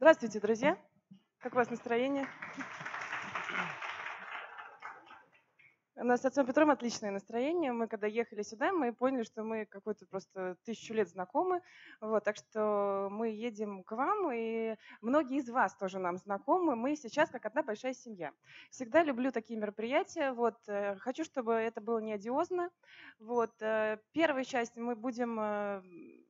Здравствуйте, друзья! Как у вас настроение? У нас с отцом Петром отличное настроение. Мы когда ехали сюда, мы поняли, что мы какой-то просто тысячу лет знакомы. Вот, так что мы едем к вам, и многие из вас тоже нам знакомы. Мы сейчас как одна большая семья. Всегда люблю такие мероприятия. Вот, э, хочу, чтобы это было не одиозно. Вот, э, первая часть мы будем э,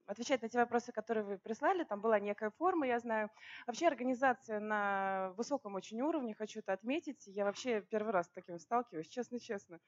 отвечать на те вопросы, которые вы прислали. Там была некая форма, я знаю. Вообще организация на высоком очень уровне, хочу это отметить. Я вообще первый раз с таким сталкиваюсь, честно-честно.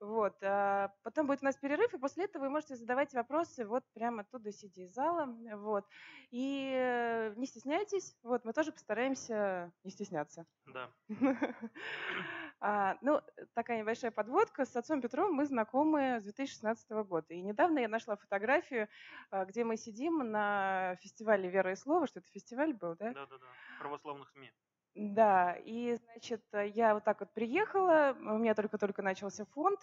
Вот. А потом будет у нас перерыв, и после этого вы можете задавать вопросы вот прямо оттуда, сидя из зала. Вот. И э, не стесняйтесь, вот, мы тоже постараемся не стесняться. Да. А, ну, такая небольшая подводка. С отцом Петром мы знакомы с 2016 года. И недавно я нашла фотографию, а, где мы сидим на фестивале «Вера и слово», что это фестиваль был, да? Да-да-да, православных СМИ. Да, и, значит, я вот так вот приехала, у меня только-только начался фонд,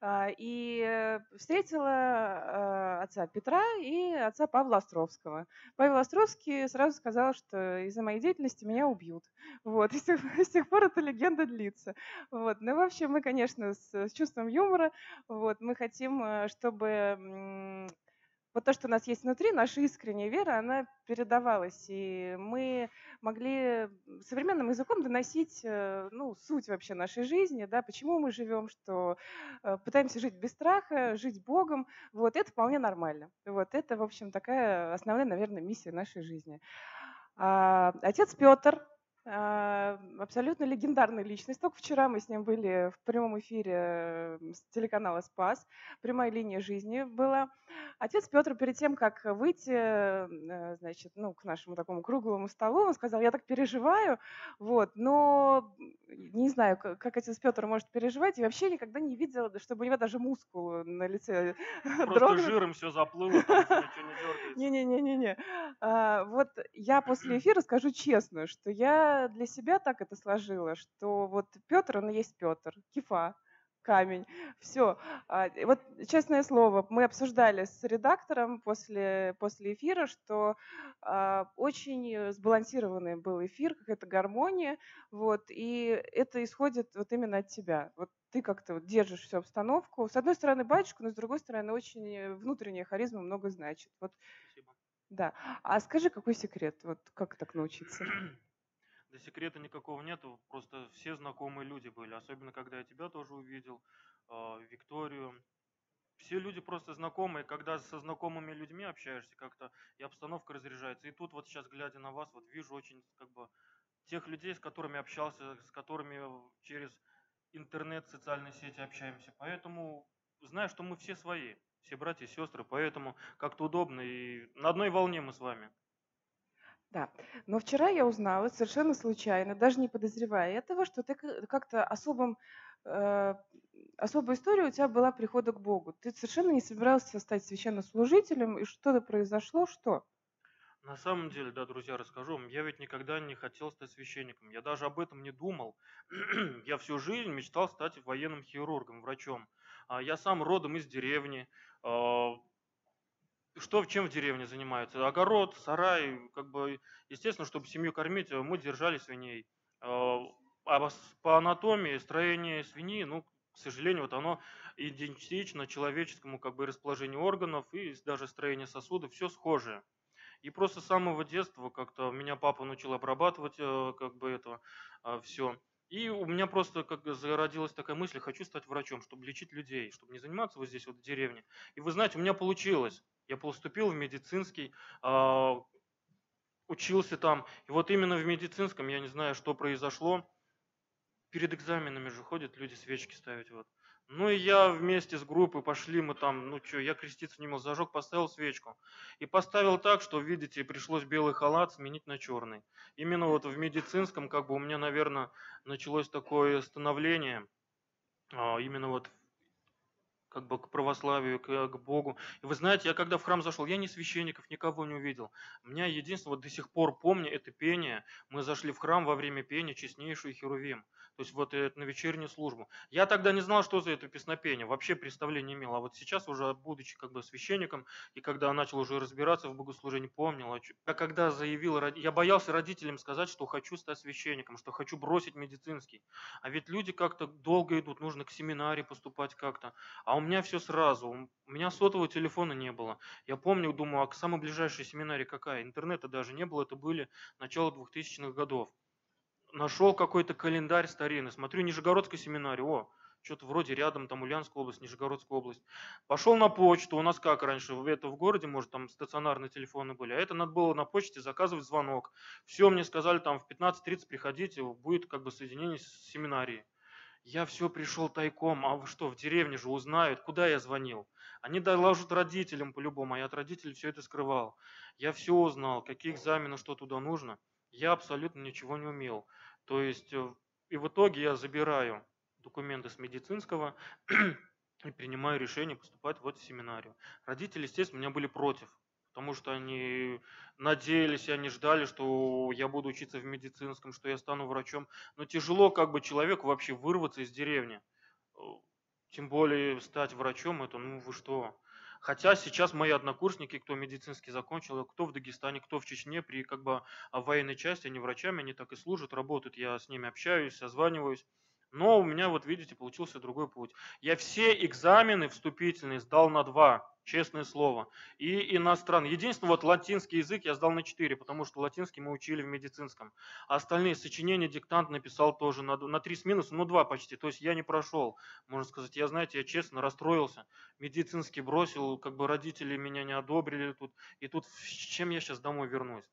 а, и встретила а, отца Петра и отца Павла Островского. Павел Островский сразу сказал, что из-за моей деятельности меня убьют. Вот, и с тех, с тех пор эта легенда длится. Вот, ну, в общем, мы, конечно, с, с чувством юмора, вот, мы хотим, э, чтобы вот то, что у нас есть внутри, наша искренняя вера, она передавалась, и мы могли современным языком доносить э, ну, суть вообще нашей жизни, да, почему мы живем, что э, пытаемся жить без страха, жить Богом, вот это вполне нормально. Вот это, в общем, такая основная, наверное, миссия нашей жизни. А, отец Петр, абсолютно легендарная личность. Только вчера мы с ним были в прямом эфире с телеканала «Спас». Прямая линия жизни была. Отец Петр перед тем, как выйти э, значит, ну, к нашему такому круглому столу, он сказал, я так переживаю, вот, но не знаю, как отец Петр может переживать, и вообще никогда не видел, чтобы у него даже мускул на лице Просто жиром все заплыло, там ничего не Не-не-не-не-не. А, вот я после эфира скажу честно, что я для себя так это сложила, что вот Петр, он есть Петр, кифа, камень. Все. А, вот честное слово, мы обсуждали с редактором после, после эфира, что а, очень сбалансированный был эфир, какая-то гармония, вот, и это исходит вот именно от тебя. Вот ты как-то вот держишь всю обстановку. С одной стороны батюшку, но с другой стороны очень внутренняя харизма много значит. Вот. Спасибо. Да. А скажи, какой секрет? Вот как так научиться? Да секрета никакого нету, просто все знакомые люди были, особенно когда я тебя тоже увидел, а, Викторию. Все люди просто знакомые, когда со знакомыми людьми общаешься как-то, и обстановка разряжается. И тут вот сейчас, глядя на вас, вот вижу очень как бы тех людей, с которыми общался, с которыми через интернет, социальные сети общаемся. Поэтому знаю, что мы все свои, все братья и сестры, поэтому как-то удобно и на одной волне мы с вами. Да, но вчера я узнала совершенно случайно, даже не подозревая этого, что ты как-то особым, э, особая история у тебя была прихода к Богу. Ты совершенно не собирался стать священнослужителем, и что-то произошло, что? На самом деле, да, друзья, расскажу вам, я ведь никогда не хотел стать священником, я даже об этом не думал. я всю жизнь мечтал стать военным хирургом, врачом. А я сам родом из деревни, а, что в чем в деревне занимаются? Огород, сарай, как бы, естественно, чтобы семью кормить, э, мы держали свиней. А, а по анатомии строение свиньи, ну, к сожалению, вот оно идентично человеческому как бы расположению органов и даже строение сосудов, все схожее. И просто с самого детства как-то меня папа научил обрабатывать э, как бы это а, все. И у меня просто как зародилась такая мысль, хочу стать врачом, чтобы лечить людей, чтобы не заниматься вот здесь вот в деревне. И вы знаете, у меня получилось. Я поступил в медицинский, а, учился там. И вот именно в медицинском, я не знаю, что произошло, перед экзаменами же ходят люди свечки ставить. Вот. Ну и я вместе с группой пошли, мы там, ну что, я креститься не мог, зажег, поставил свечку. И поставил так, что, видите, пришлось белый халат сменить на черный. Именно вот в медицинском, как бы у меня, наверное, началось такое становление, а, именно вот как бы к православию, к, к Богу. И вы знаете, я когда в храм зашел, я ни священников, никого не увидел. У меня единственное, вот до сих пор помню, это пение. Мы зашли в храм во время пения честнейшую Херувим. То есть вот это на вечернюю службу. Я тогда не знал, что за это песнопение, вообще представления не имел. А вот сейчас уже, будучи как бы священником, и когда начал уже разбираться в богослужении, помнил. Я когда заявил, я боялся родителям сказать, что хочу стать священником, что хочу бросить медицинский. А ведь люди как-то долго идут, нужно к семинаре поступать как-то. А у меня все сразу. У меня сотового телефона не было. Я помню, думаю, а к самой ближайшей семинаре какая? Интернета даже не было, это были начало 2000-х годов нашел какой-то календарь старинный, смотрю, Нижегородская семинария, о, что-то вроде рядом, там Ульяновская область, Нижегородская область. Пошел на почту, у нас как раньше, это в городе, может, там стационарные телефоны были, а это надо было на почте заказывать звонок. Все, мне сказали, там в 15.30 приходите, будет как бы соединение с семинарией. Я все пришел тайком, а вы что, в деревне же узнают, куда я звонил. Они доложат родителям по-любому, а я от родителей все это скрывал. Я все узнал, какие экзамены, что туда нужно. Я абсолютно ничего не умел. То есть, э, и в итоге я забираю документы с медицинского и принимаю решение поступать вот в семинарию. Родители, естественно, у меня были против, потому что они надеялись, они ждали, что я буду учиться в медицинском, что я стану врачом. Но тяжело как бы человеку вообще вырваться из деревни. Тем более стать врачом, это ну вы что. Хотя сейчас мои однокурсники, кто медицинский закончил, кто в Дагестане, кто в Чечне, при как бы военной части, они врачами, они так и служат, работают. Я с ними общаюсь, созваниваюсь. Но у меня, вот видите, получился другой путь. Я все экзамены вступительные сдал на два честное слово. И иностранный. Единственное, вот латинский язык я сдал на 4, потому что латинский мы учили в медицинском. А остальные сочинения диктант написал тоже на, на 3 с минусом, ну 2 почти. То есть я не прошел, можно сказать. Я, знаете, я честно расстроился. Медицинский бросил, как бы родители меня не одобрили тут. И тут с чем я сейчас домой вернусь?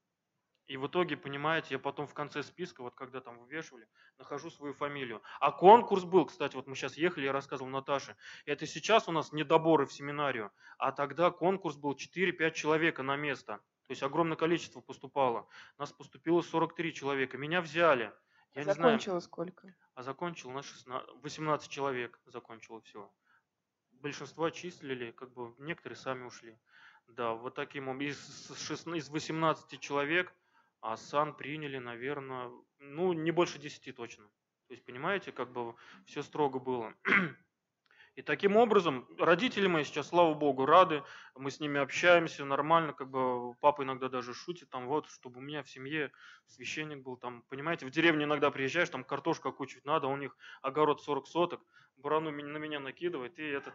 И в итоге, понимаете, я потом в конце списка, вот когда там вывешивали, нахожу свою фамилию. А конкурс был, кстати, вот мы сейчас ехали, я рассказывал Наташе. Это сейчас у нас недоборы в семинарию, а тогда конкурс был 4-5 человека на место. То есть огромное количество поступало. Нас поступило 43 человека. Меня взяли. Я а закончила сколько? А закончил на 16, 18 человек закончило все. Большинство числили, как бы некоторые сами ушли. Да, вот таким образом. Из, 16, из 18 человек а сан приняли, наверное, ну, не больше 10 точно. То есть, понимаете, как бы все строго было. И таким образом, родители мои сейчас, слава богу, рады, мы с ними общаемся нормально, как бы папа иногда даже шутит, там вот, чтобы у меня в семье священник был, там, понимаете, в деревню иногда приезжаешь, там картошка кучить надо, у них огород 40 соток, барану на меня накидывает, и этот,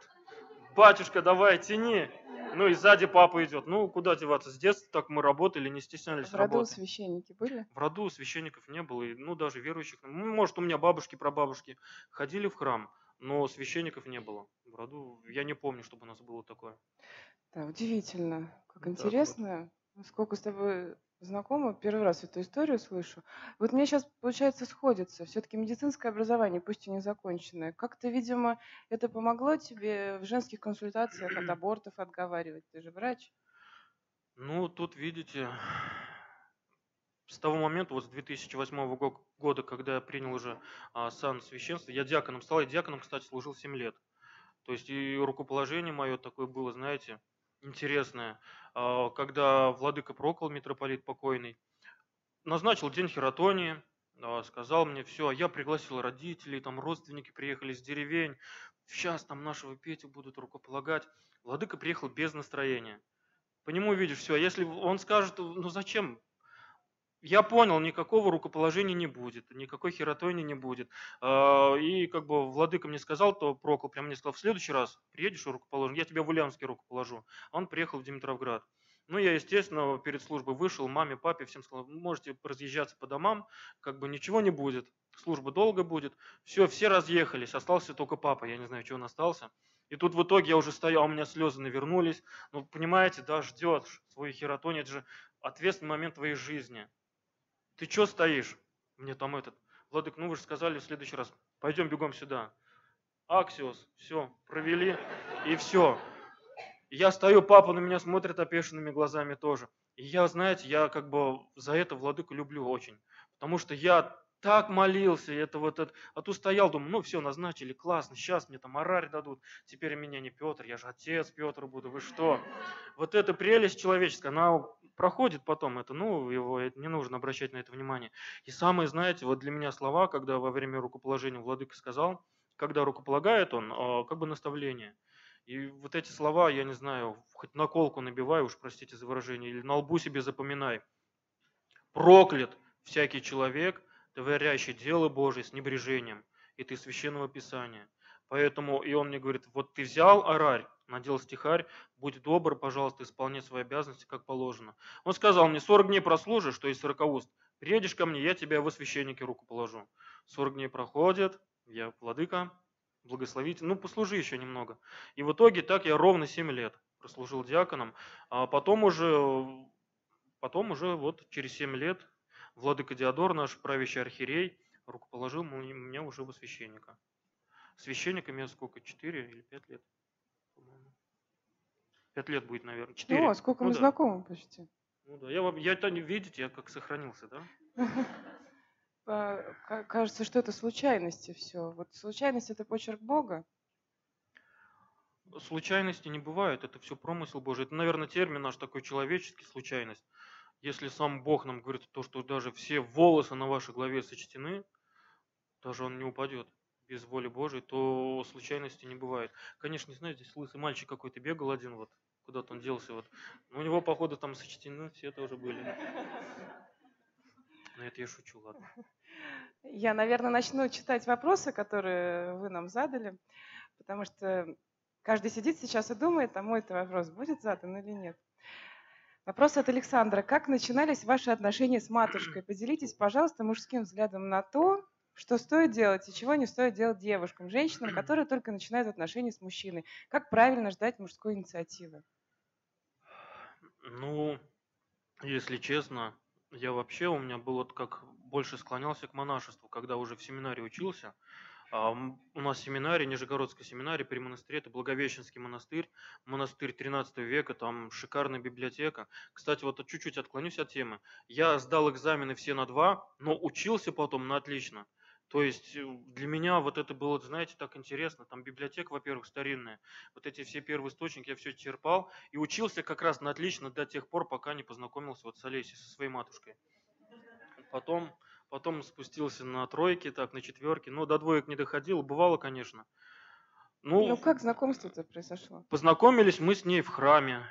батюшка, давай, тяни, ну и сзади папа идет. Ну, куда деваться? С детства так мы работали, не стеснялись В роду работы. священники были? В роду священников не было. И, ну, даже верующих. Ну, может, у меня бабушки, прабабушки ходили в храм, но священников не было. В роду я не помню, чтобы у нас было такое. Да, удивительно. Как интересно. Вот. Сколько с тобой знакома, первый раз эту историю слышу. Вот мне сейчас, получается, сходится. Все-таки медицинское образование, пусть и не законченное. Как-то, видимо, это помогло тебе в женских консультациях от абортов отговаривать. Ты же врач. Ну, тут, видите, с того момента, вот с 2008 года, когда я принял уже а, сан священства, я диаконом стал. Я диаконом, кстати, служил 7 лет. То есть и рукоположение мое такое было, знаете, интересное, а, когда владыка Прокол, митрополит покойный, назначил день хератонии, а, сказал мне, все, я пригласил родителей, там родственники приехали с деревень, сейчас там нашего Петю будут рукополагать. Владыка приехал без настроения. По нему видишь, все, если он скажет, ну зачем, я понял, никакого рукоположения не будет, никакой хератонии не будет. А, и как бы владыка мне сказал, то Прокол прямо мне сказал, в следующий раз приедешь и рукоположим, я тебя в Ульяновске рукоположу. Он приехал в Димитровград. Ну, я, естественно, перед службой вышел, маме, папе, всем сказал, можете разъезжаться по домам, как бы ничего не будет, служба долго будет. Все, все разъехались, остался только папа, я не знаю, что он остался. И тут в итоге я уже стоял, у меня слезы навернулись. Ну, понимаете, да, ждет свою хератонию, это же ответственный момент твоей жизни. Ты что стоишь? Мне там этот, Владык, ну вы же сказали в следующий раз, пойдем бегом сюда. Аксиос, все, провели, и все. Я стою, папа на меня смотрит опешенными глазами тоже. И я, знаете, я как бы за это Владыку люблю очень. Потому что я так молился, это вот, это, а тут стоял, думаю, ну все, назначили, классно, сейчас мне там орарь дадут, теперь меня не Петр, я же отец Петр буду, вы что? Вот эта прелесть человеческая, она проходит потом, это, ну, его не нужно обращать на это внимание. И самые, знаете, вот для меня слова, когда во время рукоположения Владыка сказал, когда рукополагает он, а, как бы наставление. И вот эти слова, я не знаю, хоть на колку набивай, уж простите за выражение, или на лбу себе запоминай. Проклят всякий человек, творящий дело Божие с небрежением, и ты священного Писания. Поэтому и он мне говорит, вот ты взял орарь, надел стихарь, будь добр, пожалуйста, исполняй свои обязанности, как положено. Он сказал мне, 40 дней прослужишь, то есть 40 уст, приедешь ко мне, я тебя во священнике руку положу. 40 дней проходят, я владыка, благословите, ну послужи еще немного. И в итоге так я ровно 7 лет прослужил диаконом, а потом уже, потом уже вот через 7 лет Владыка Диодор, наш правящий архиерей, рукоположил меня уже во священника. Священником я сколько, 4 или 5 лет? Пять лет будет, наверное. Четыре. Ну, а сколько ну, мы да. знакомы почти. Ну да, я, я это не видите, я как сохранился, да? Кажется, что это случайности все. Вот случайность это почерк Бога. Случайности не бывает, это все промысел Божий. Это, наверное, термин наш такой человеческий, случайность. Если сам Бог нам говорит то, что даже все волосы на вашей голове сочтены, даже он не упадет без воли Божией, то случайности не бывает. Конечно, не знаю, здесь лысый мальчик какой-то бегал один, вот куда-то он делся, вот. Но у него, походу, там сочтены все тоже были. Но это я шучу, ладно. Я, наверное, начну читать вопросы, которые вы нам задали, потому что каждый сидит сейчас и думает, а мой это вопрос будет задан или нет. Вопрос от Александра. Как начинались ваши отношения с матушкой? Поделитесь, пожалуйста, мужским взглядом на то, что стоит делать и чего не стоит делать девушкам, женщинам, которые только начинают отношения с мужчиной. Как правильно ждать мужской инициативы? Ну, если честно, я вообще, у меня было как больше склонялся к монашеству, когда уже в семинаре учился – а, у нас семинарий, Нижегородской семинарии при монастыре, это Благовещенский монастырь, монастырь 13 века, там шикарная библиотека. Кстати, вот чуть-чуть отклонюсь от темы. Я сдал экзамены все на два, но учился потом на отлично. То есть э, для меня вот это было, знаете, так интересно. Там библиотека, во-первых, старинная. Вот эти все первые источники я все черпал. И учился как раз на отлично до тех пор, пока не познакомился вот с Олесей, со своей матушкой. Потом потом спустился на тройки, так, на четверки. Но до двоек не доходило, бывало, конечно. Ну, ну как знакомство-то произошло? Познакомились мы с ней в храме.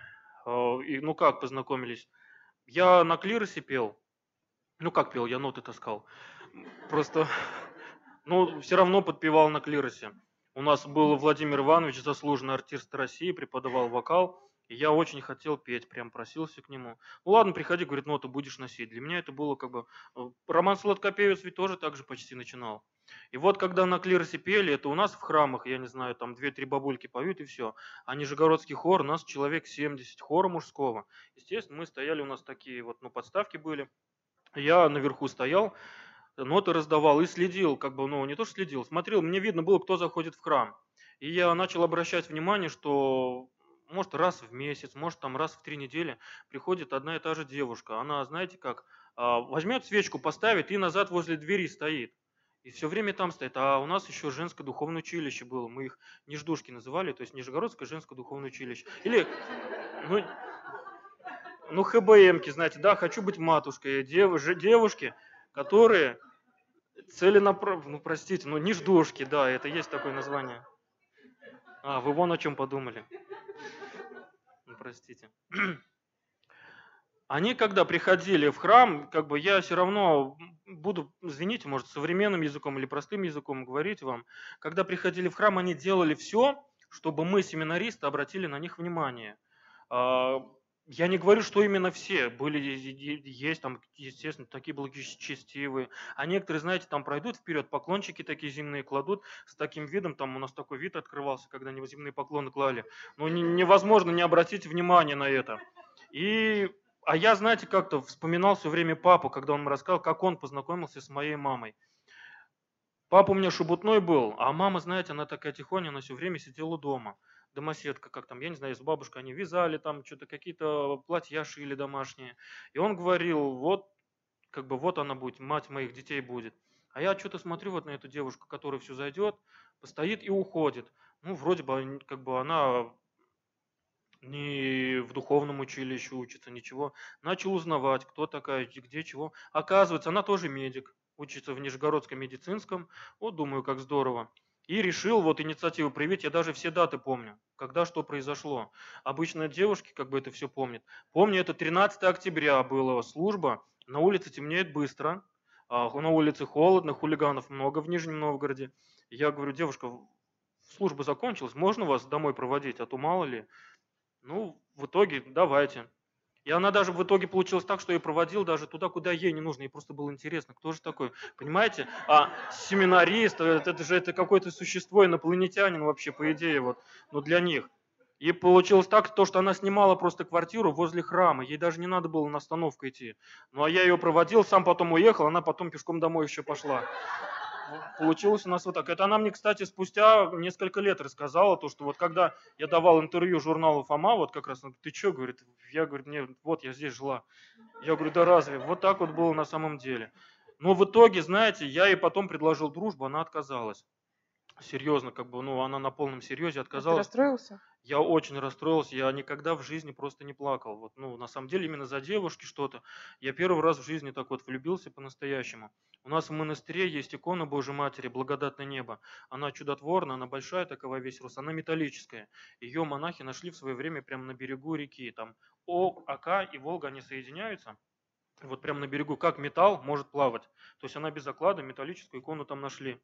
А, и, ну как познакомились? Я на клиросе пел. Ну как пел, я ноты таскал. Просто, ну, все равно подпевал на клиросе. У нас был Владимир Иванович, заслуженный артист России, преподавал вокал. И я очень хотел петь, прям просился к нему. Ну ладно, приходи, говорит, ну ты будешь носить. Для меня это было как бы... Э, роман Сладкопевец ведь тоже так же почти начинал. И вот когда на клиросе пели, это у нас в храмах, я не знаю, там две-три бабульки поют и все. А Нижегородский хор, у нас человек 70 хора мужского. Естественно, мы стояли, у нас такие вот, ну, подставки были. Я наверху стоял, ноты раздавал и следил, как бы, ну, не то что следил, смотрел, мне видно было, кто заходит в храм. И я начал обращать внимание, что может раз в месяц, может там раз в три недели приходит одна и та же девушка. Она, знаете как, а, возьмет свечку, поставит и назад возле двери стоит. И все время там стоит. А у нас еще женское духовное училище было. Мы их Ниждушки называли, то есть Нижегородское женское духовное училище. Или, ну, ну ХБМки, знаете, да, хочу быть матушкой. Дев, девушки, которые целенаправленно, ну простите, ну Ниждушки, да, это есть такое название. А, вы вон о чем подумали простите. Они, когда приходили в храм, как бы я все равно буду, извините, может, современным языком или простым языком говорить вам, когда приходили в храм, они делали все, чтобы мы, семинаристы, обратили на них внимание. Я не говорю, что именно все были, есть там, естественно, такие благочестивые. А некоторые, знаете, там пройдут вперед, поклончики такие земные кладут с таким видом, там у нас такой вид открывался, когда земные поклоны клали. Ну, невозможно не обратить внимание на это. И, а я, знаете, как-то вспоминал все время папу, когда он мне рассказал, как он познакомился с моей мамой. Папа у меня шубутной был, а мама, знаете, она такая тихоня, она все время сидела дома домоседка, как там, я не знаю, с бабушкой они вязали там что-то, какие-то платья шили домашние. И он говорил, вот, как бы вот она будет, мать моих детей будет. А я что-то смотрю вот на эту девушку, которая все зайдет, постоит и уходит. Ну, вроде бы, как бы она не в духовном училище учится, ничего. Начал узнавать, кто такая, где, чего. Оказывается, она тоже медик, учится в Нижегородском медицинском. Вот думаю, как здорово. И решил вот инициативу проявить, я даже все даты помню, когда что произошло. Обычно девушки как бы это все помнят. Помню, это 13 октября была служба, на улице темнеет быстро, а, на улице холодно, хулиганов много в Нижнем Новгороде. Я говорю, девушка, служба закончилась, можно вас домой проводить, а то мало ли. Ну, в итоге давайте. И она даже в итоге получилась так, что я проводил даже туда, куда ей не нужно. Ей просто было интересно, кто же такой. Понимаете? А семинарист, это, это же это какое-то существо, инопланетянин вообще, по идее, вот. Но для них. И получилось так, то, что она снимала просто квартиру возле храма. Ей даже не надо было на остановку идти. Ну, а я ее проводил, сам потом уехал, она потом пешком домой еще пошла. Получилось у нас вот так. Это она мне, кстати, спустя несколько лет рассказала, то, что вот когда я давал интервью журналу Фома, вот как раз, ты что, говорит, я, говорю, мне, вот я здесь жила. Я говорю, да разве? Вот так вот было на самом деле. Но в итоге, знаете, я ей потом предложил дружбу, она отказалась серьезно, как бы, ну, она на полном серьезе отказалась. Ты расстроился? Я очень расстроился, я никогда в жизни просто не плакал. Вот, ну, на самом деле, именно за девушки что-то. Я первый раз в жизни так вот влюбился по-настоящему. У нас в монастыре есть икона Божьей Матери, благодатное небо. Она чудотворная, она большая такова весь рост, она металлическая. Ее монахи нашли в свое время прямо на берегу реки. Там О, Ака и Волга, они соединяются. Вот прямо на берегу, как металл может плавать. То есть она без оклада, металлическую икону там нашли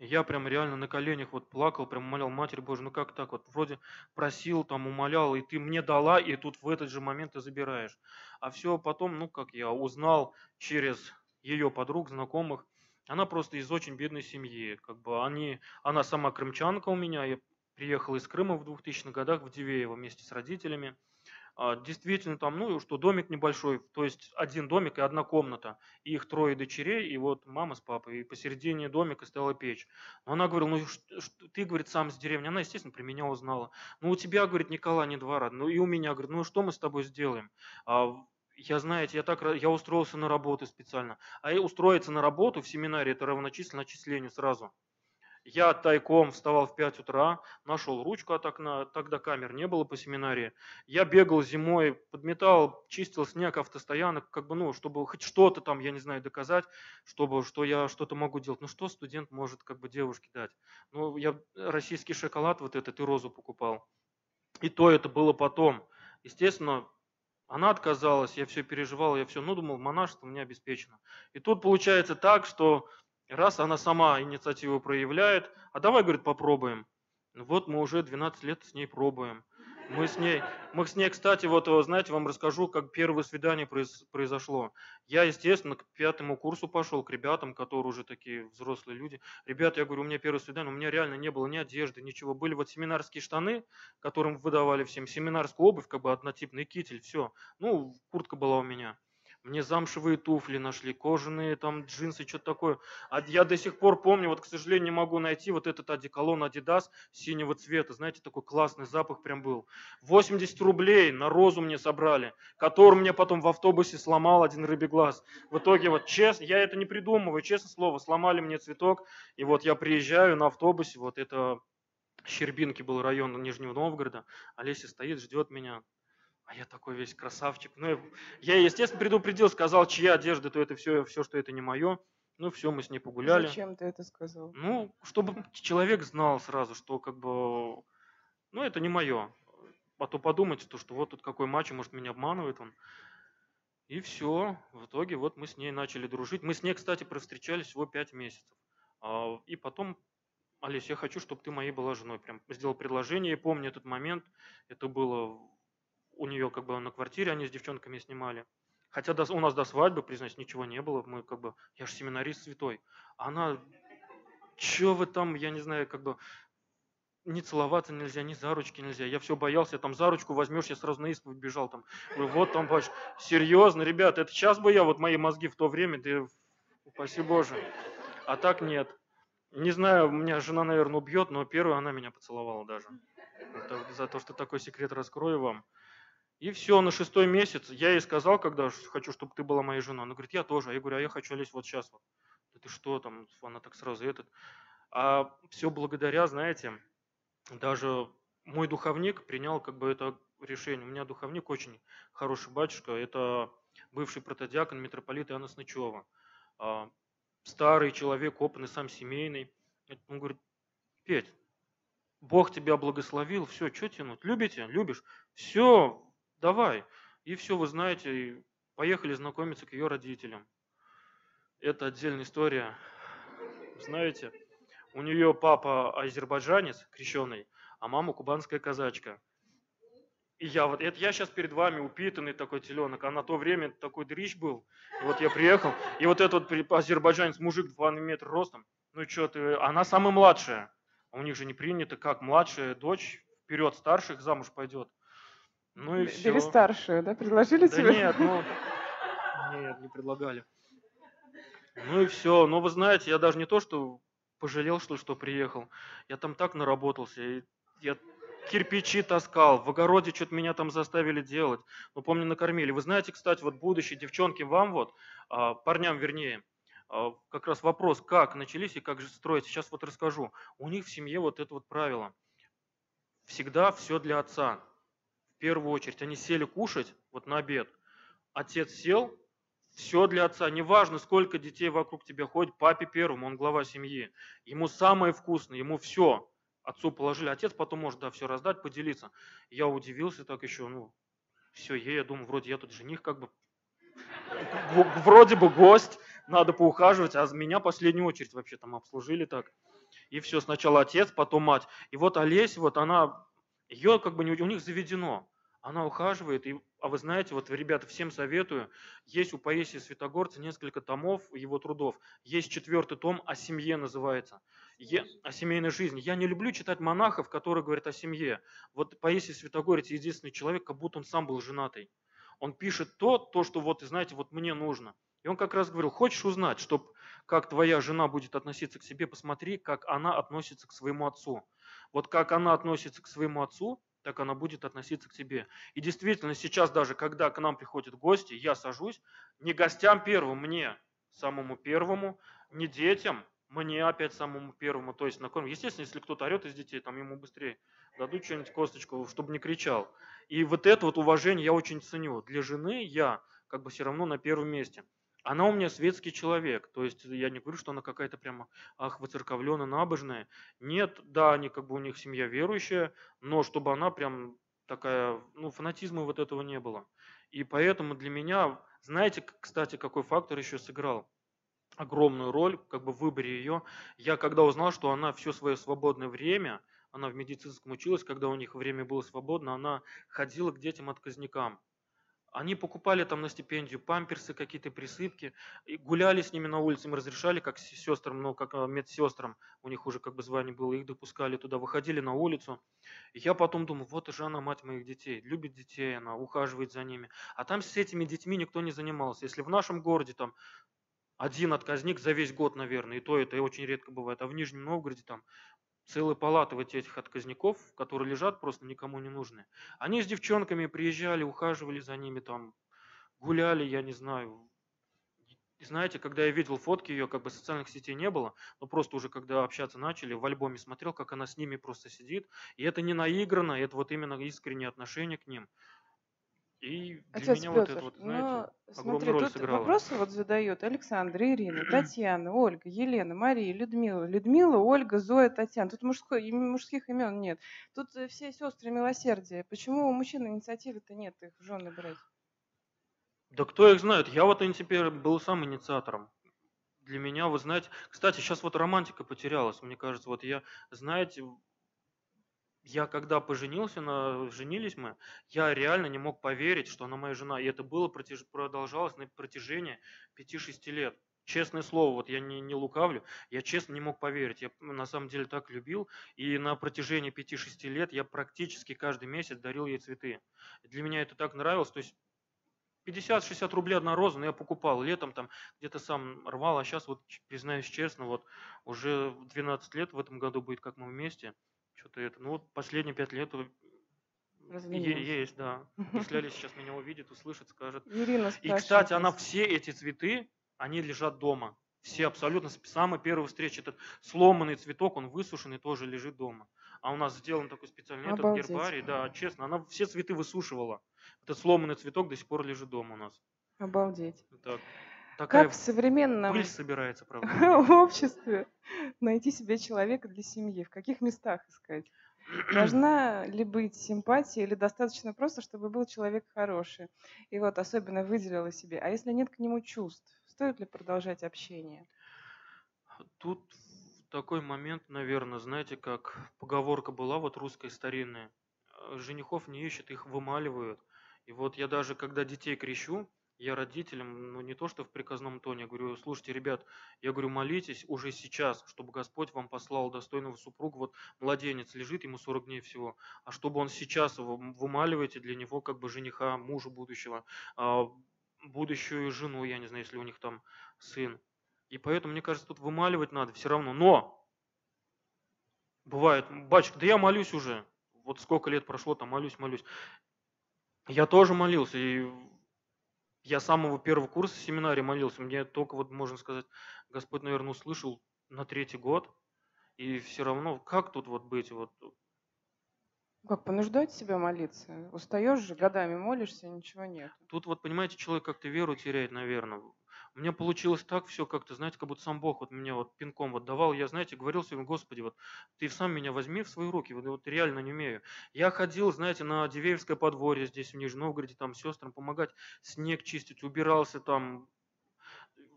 я прям реально на коленях вот плакал, прям умолял, Матерь Божия, ну как так вот, вроде просил, там умолял, и ты мне дала, и тут в этот же момент ты забираешь. А все потом, ну как я узнал через ее подруг, знакомых, она просто из очень бедной семьи, как бы они, она сама крымчанка у меня, я приехал из Крыма в 2000-х годах в Дивеево вместе с родителями, действительно там, ну, что домик небольшой, то есть один домик и одна комната, и их трое дочерей, и вот мама с папой, и посередине домика стояла печь. Но она говорила, ну, что, ты, говорит, сам с деревни, она, естественно, при меня узнала. Ну, у тебя, говорит, Николай не двора, ну, и у меня, говорит, ну, что мы с тобой сделаем? А, я, знаете, я так, я устроился на работу специально. А устроиться на работу в семинаре, это равночисленно отчислению сразу. Я тайком вставал в 5 утра, нашел ручку от окна, тогда камер не было по семинарии. Я бегал зимой, подметал, чистил снег автостоянок, как бы, ну, чтобы хоть что-то там, я не знаю, доказать, чтобы, что я что-то могу делать. Ну, что студент может, как бы, девушке дать? Ну, я российский шоколад вот этот и розу покупал. И то это было потом. Естественно, она отказалась, я все переживал, я все, ну, думал, монашество мне обеспечено. И тут получается так, что Раз она сама инициативу проявляет, а давай, говорит, попробуем. Ну вот мы уже 12 лет с ней пробуем. Мы с ней, мы с ней, кстати, вот, знаете, вам расскажу, как первое свидание произошло. Я, естественно, к пятому курсу пошел, к ребятам, которые уже такие взрослые люди. Ребята, я говорю, у меня первое свидание, у меня реально не было ни одежды, ничего. Были вот семинарские штаны, которым выдавали всем, семинарскую обувь, как бы однотипный китель, все. Ну, куртка была у меня. Мне замшевые туфли нашли, кожаные там джинсы, что-то такое. А я до сих пор помню, вот, к сожалению, не могу найти вот этот одеколон Adidas синего цвета. Знаете, такой классный запах прям был. 80 рублей на розу мне собрали, который мне потом в автобусе сломал один рыбий глаз. В итоге вот честно, я это не придумываю, честное слово, сломали мне цветок. И вот я приезжаю на автобусе, вот это Щербинки был район Нижнего Новгорода. Олеся стоит, ждет меня. А я такой весь красавчик. Ну, я, естественно, предупредил, сказал, чья одежда, то это все, все, что это не мое. Ну, все, мы с ней погуляли. Зачем ты это сказал? Ну, чтобы человек знал сразу, что как бы, ну, это не мое. А то подумать, то, что вот тут какой мачо, может, меня обманывает он. И все. В итоге вот мы с ней начали дружить. Мы с ней, кстати, провстречались всего пять месяцев. А, и потом, Олесь, я хочу, чтобы ты моей была женой. Прям сделал предложение. Я помню этот момент. Это было у нее как бы на квартире они с девчонками снимали. Хотя до, у нас до свадьбы, признаюсь, ничего не было. Мы как бы, я же семинарист святой. Она, что вы там, я не знаю, как бы, не целоваться нельзя, ни за ручки нельзя. Я все боялся, там за ручку возьмешь, я сразу на исповедь бежал. Там. Говорю, вот там, бач, серьезно, ребят, это сейчас бы я, вот мои мозги в то время, да упаси Боже. А так нет. Не знаю, меня жена, наверное, убьет, но первую она меня поцеловала даже. Это за то, что такой секрет раскрою вам. И все, на шестой месяц я ей сказал, когда хочу, чтобы ты была моей женой. Она говорит, я тоже. Я говорю, а я хочу лезть вот сейчас вот. Да ты что там, она так сразу этот. А все благодаря, знаете, даже мой духовник принял как бы это решение. У меня духовник очень хороший батюшка. Это бывший протодиакон митрополита Иоанна Снычева. А, старый человек, опытный, сам семейный. Он говорит, Петь, Бог тебя благословил, все, что тянуть? Любите? Любишь? Все, давай. И все, вы знаете, поехали знакомиться к ее родителям. Это отдельная история. Знаете, у нее папа азербайджанец, крещеный, а мама кубанская казачка. И я вот, это я сейчас перед вами упитанный такой теленок, а на то время такой дрищ был. И вот я приехал, и вот этот азербайджанец, мужик 2 метра ростом, ну что ты, она самая младшая. У них же не принято, как младшая дочь вперед старших замуж пойдет. Ну и все. Или старшую, да? Предложили да тебе? нет, ну, нет, не предлагали. Ну и все. Но вы знаете, я даже не то, что пожалел, что, что приехал. Я там так наработался. И я кирпичи таскал, в огороде что-то меня там заставили делать. Ну, помню, накормили. Вы знаете, кстати, вот будущие девчонки вам вот, а, парням вернее, а, как раз вопрос, как начались и как же строить. Сейчас вот расскажу. У них в семье вот это вот правило. Всегда все для отца. Первую очередь. Они сели кушать вот на обед. Отец сел, все для отца. Неважно, сколько детей вокруг тебя ходит, папе первому, он глава семьи. Ему самое вкусное, ему все. Отцу положили, отец потом может, да, все раздать, поделиться. Я удивился так еще, ну, все, я думаю, вроде я тут жених как бы, вроде бы гость, надо поухаживать, а меня последнюю очередь вообще там обслужили так. И все, сначала отец, потом мать. И вот Олеся, вот она, ее как бы не, у них заведено. Она ухаживает, и, а вы знаете, вот, ребята, всем советую, есть у Паисия Святогорца несколько томов его трудов. Есть четвертый том «О семье» называется. Я, о семейной жизни. Я не люблю читать монахов, которые говорят о семье. Вот Паисий Святогорец единственный человек, как будто он сам был женатый. Он пишет то, то, что вот, знаете, вот мне нужно. И он как раз говорил, хочешь узнать, чтоб, как твоя жена будет относиться к себе, посмотри, как она относится к своему отцу. Вот как она относится к своему отцу, так она будет относиться к тебе. И действительно, сейчас даже, когда к нам приходят гости, я сажусь, не гостям первым, мне, самому первому, не детям, мне опять самому первому, то есть накормить. Естественно, если кто-то орет из детей, там ему быстрее дадут что-нибудь косточку, чтобы не кричал. И вот это вот уважение я очень ценю. Для жены я как бы все равно на первом месте. Она у меня светский человек, то есть я не говорю, что она какая-то прямо, ах, воцерковленная, набожная. Нет, да, они как бы у них семья верующая, но чтобы она прям такая, ну, фанатизма вот этого не было. И поэтому для меня, знаете, кстати, какой фактор еще сыграл? огромную роль как бы в выборе ее. Я когда узнал, что она все свое свободное время, она в медицинском училась, когда у них время было свободно, она ходила к детям-отказникам. Они покупали там на стипендию памперсы, какие-то присыпки, и гуляли с ними на улице, им разрешали, как сестрам, ну, как а, медсестрам, у них уже как бы звание было, их допускали туда, выходили на улицу. И я потом думаю, вот и она мать моих детей, любит детей, она ухаживает за ними. А там с этими детьми никто не занимался. Если в нашем городе там один отказник за весь год, наверное, и то это очень редко бывает, а в Нижнем Новгороде там целые палаты вот этих отказников, которые лежат просто никому не нужны. Они с девчонками приезжали, ухаживали за ними, там, гуляли, я не знаю. И знаете, когда я видел фотки ее, как бы социальных сетей не было, но просто уже когда общаться начали, в альбоме смотрел, как она с ними просто сидит. И это не наигранно, это вот именно искреннее отношение к ним. И для Отец меня Петр, вот это вот, знаете, ну, огромную смотри, роль тут сыграло. вопросы вот задают Александр, Ирина, Татьяна, Ольга, Елена, Мария, Людмила. Людмила, Ольга, Зоя, Татьяна. Тут мужской, мужских имен нет. Тут э, все сестры милосердия. Почему у мужчин инициативы-то нет их в жены брать? Да кто их знает? Я вот теперь был сам инициатором. Для меня, вы знаете, кстати, сейчас вот романтика потерялась, мне кажется. Вот я, знаете, я когда поженился, на, женились мы, я реально не мог поверить, что она моя жена. И это было протяж, продолжалось на протяжении 5-6 лет. Честное слово, вот я не, не лукавлю, я честно не мог поверить. Я на самом деле так любил, и на протяжении 5-6 лет я практически каждый месяц дарил ей цветы. Для меня это так нравилось, то есть 50-60 рублей одна роза, но я покупал летом там где-то сам рвал, а сейчас вот признаюсь честно, вот уже 12 лет в этом году будет, как мы вместе, что-то это, ну вот последние пять лет есть, да. Если Али сейчас меня увидит, услышит, скажет. Ирина И, кстати, она все эти цветы, они лежат дома. Все абсолютно, с самой первой встречи, этот сломанный цветок, он высушенный, тоже лежит дома. А у нас сделан такой специальный этот Обалдеть. гербарий, да, честно, она все цветы высушивала. Этот сломанный цветок до сих пор лежит дома у нас. Обалдеть. Так, такая Как в современном пыль собирается, правда. обществе найти себе человека для семьи? В каких местах искать? Должна ли быть симпатия или достаточно просто, чтобы был человек хороший? И вот особенно выделила себе. А если нет к нему чувств, стоит ли продолжать общение? Тут такой момент, наверное, знаете, как поговорка была вот русская старинная. Женихов не ищут, их вымаливают. И вот я даже, когда детей крещу, я родителям, ну не то что в приказном тоне, я говорю, слушайте, ребят, я говорю, молитесь уже сейчас, чтобы Господь вам послал достойного супруга, вот младенец лежит, ему 40 дней всего, а чтобы он сейчас м- вымаливаете для него как бы жениха, мужа будущего, а, будущую жену, я не знаю, если у них там сын. И поэтому, мне кажется, тут вымаливать надо все равно. Но бывает, батюшка, да я молюсь уже. Вот сколько лет прошло, там молюсь, молюсь. Я тоже молился, и я с самого первого курса семинарии молился. Мне только, вот можно сказать, Господь, наверное, услышал на третий год. И все равно, как тут вот быть? Вот, Как понуждать себя молиться? Устаешь же, годами молишься, ничего нет. тут вот, понимаете, человек как-то веру теряет, наверное. У меня получилось так все как-то, знаете, как будто сам Бог вот мне вот пинком вот давал. Я, знаете, говорил себе, Господи, вот ты сам меня возьми в свои руки, вот, вот реально не умею. Я ходил, знаете, на Дивеевское подворье здесь в Нижнем Новгороде, там сестрам помогать, снег чистить, убирался там,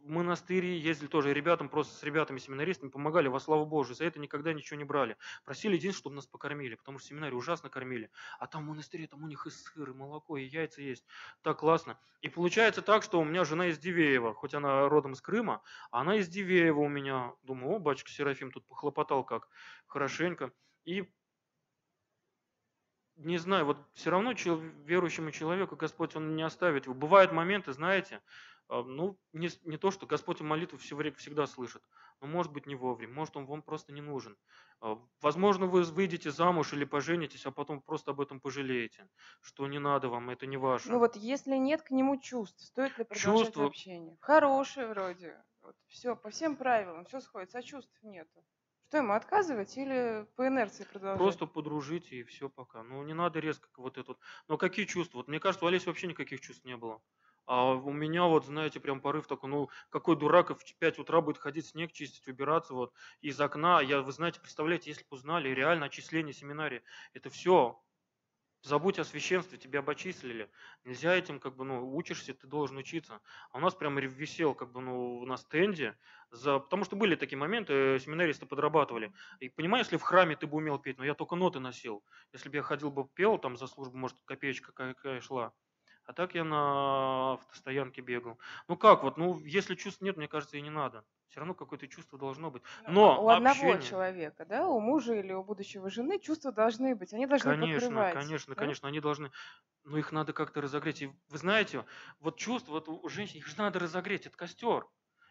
в монастыри ездили тоже ребятам, просто с ребятами, семинаристами, помогали во славу Божию. За это никогда ничего не брали. Просили единственное, чтобы нас покормили, потому что семинарии ужасно кормили. А там в монастыре, там у них и сыр, и молоко, и яйца есть. Так классно. И получается так, что у меня жена из Дивеева, хоть она родом из Крыма, а она из Дивеева у меня. Думаю, о, батюшка Серафим тут похлопотал как хорошенько. И не знаю, вот все равно верующему человеку Господь, Он не оставит его. Бывают моменты, знаете, ну, не, не то, что Господь молитву все время, всегда слышит, но может быть не вовремя, может Он вам просто не нужен. А, Возможно, вы выйдете замуж или поженитесь, а потом просто об этом пожалеете, что не надо вам, это не ваше. Ну вот если нет к нему чувств, стоит ли продолжать Чувства- общение? Хороший вроде. Вот, все, по всем правилам, все сходится, а чувств нету. Что ему отказывать или по инерции продолжать? Просто подружите и все пока. Ну, не надо резко вот это вот. Но какие чувства? Вот мне кажется, у Олеси вообще никаких чувств не было. А у меня вот, знаете, прям порыв такой, ну, какой дурак в 5 утра будет ходить снег чистить, убираться вот из окна. Я, вы знаете, представляете, если бы узнали, реально отчисление семинарии, это все. Забудь о священстве, тебя обочислили. Нельзя этим, как бы, ну, учишься, ты должен учиться. А у нас прям висел, как бы, ну, на стенде, за... потому что были такие моменты, э, семинаристы подрабатывали. И понимаю, если в храме ты бы умел петь, но я только ноты носил. Если бы я ходил бы пел там за службу, может, копеечка какая шла. А так я на автостоянке бегал. Ну как вот, ну если чувств нет, мне кажется, и не надо. Все равно какое-то чувство должно быть. Ну, Но у одного общение- человека, да, у мужа или у будущего жены чувства должны быть, они должны Конечно, покрывать. конечно, да? конечно, они должны, но их надо как-то разогреть. И вы знаете, вот чувство, вот у женщин, их же надо разогреть, это костер.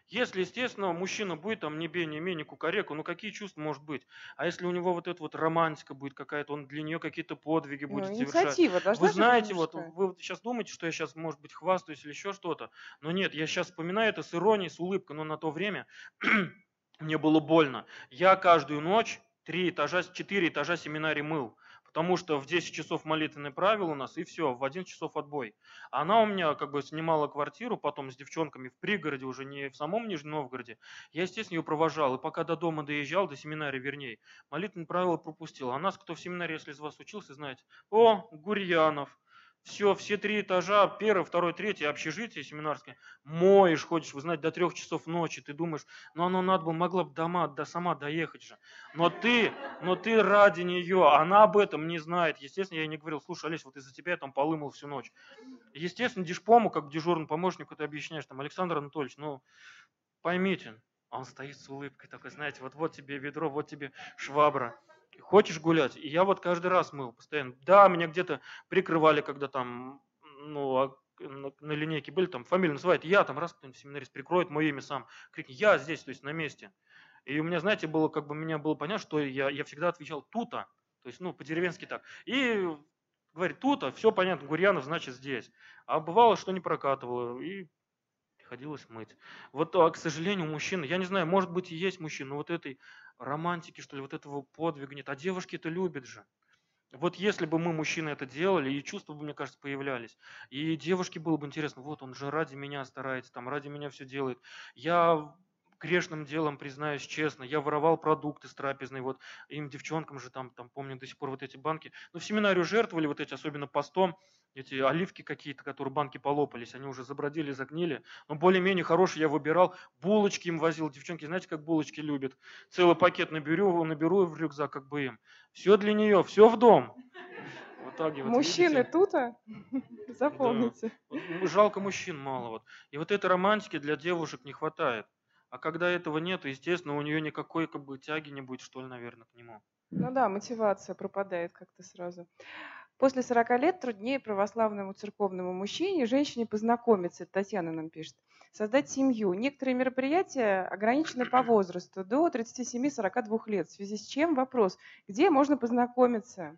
Если, естественно, мужчина будет там не бей, не имей, не кукареку, ну какие чувства может быть? А если у него вот эта вот романтика будет какая-то, он для нее какие-то подвиги Ну, будет совершать. инициатива должна Вы знаете, вот вы сейчас думаете, что я сейчас, может быть, хвастаюсь или еще что-то, но нет, я сейчас вспоминаю это с иронией, с улыбкой, но на то время мне было больно. Я каждую ночь три этажа, четыре этажа семинарий мыл, потому что в 10 часов молитвенный правил у нас, и все, в 11 часов отбой. Она у меня как бы снимала квартиру потом с девчонками в пригороде, уже не в самом Нижнем Новгороде. Я, естественно, ее провожал, и пока до дома доезжал, до семинария вернее, молитвенные правила пропустил. А нас, кто в семинаре, если из вас учился, знаете, о, Гурьянов, все, все три этажа, первый, второй, третий, общежитие семинарское, моешь, ходишь, вы знаете, до трех часов ночи, ты думаешь, ну оно надо было, могла бы дома, да сама доехать же. Но ты, но ты ради нее, она об этом не знает. Естественно, я ей не говорил, слушай, Олесь, вот из-за тебя я там полымал всю ночь. Естественно, дишпому, как дежурному помощнику, ты объясняешь, там, Александр Анатольевич, ну, поймите, он стоит с улыбкой такой, знаете, вот вот тебе ведро, вот тебе швабра. Хочешь гулять? И я вот каждый раз мыл постоянно. Да, меня где-то прикрывали, когда там, ну, а на, на линейке были, там фамилию называют, я там раз кто-нибудь семинарист прикроет мое имя сам, крикнет, я здесь, то есть на месте. И у меня, знаете, было, как бы, меня было понятно, что я, я всегда отвечал тута, то есть, ну, по-деревенски так. И говорит, тута, все понятно, Гурьянов, значит, здесь. А бывало, что не прокатывало, и приходилось мыть. Вот, а, к сожалению, мужчины, я не знаю, может быть и есть мужчина, но вот этой романтики, что ли, вот этого подвига нет. А девушки это любят же. Вот если бы мы, мужчины, это делали, и чувства бы, мне кажется, появлялись, и девушке было бы интересно, вот он же ради меня старается, там, ради меня все делает. Я грешным делом, признаюсь честно, я воровал продукты с трапезной, вот им, девчонкам же там, там помню до сих пор вот эти банки, ну в семинарию жертвовали вот эти, особенно постом, эти оливки какие-то, которые банки полопались, они уже забродили, загнили, но более-менее хорошие я выбирал, булочки им возил, девчонки, знаете, как булочки любят, целый пакет наберу, наберу в рюкзак, как бы им, все для нее, все в дом. В итоге, вот Мужчины видите, тут, а? запомните. Да. Жалко мужчин мало. Вот. И вот этой романтики для девушек не хватает. А когда этого нет, естественно, у нее никакой как бы тяги не будет, что ли, наверное, к нему. Ну да, мотивация пропадает как-то сразу. После 40 лет труднее православному церковному мужчине и женщине познакомиться, Татьяна нам пишет, создать семью. Некоторые мероприятия ограничены по возрасту, до 37-42 лет, в связи с чем вопрос, где можно познакомиться?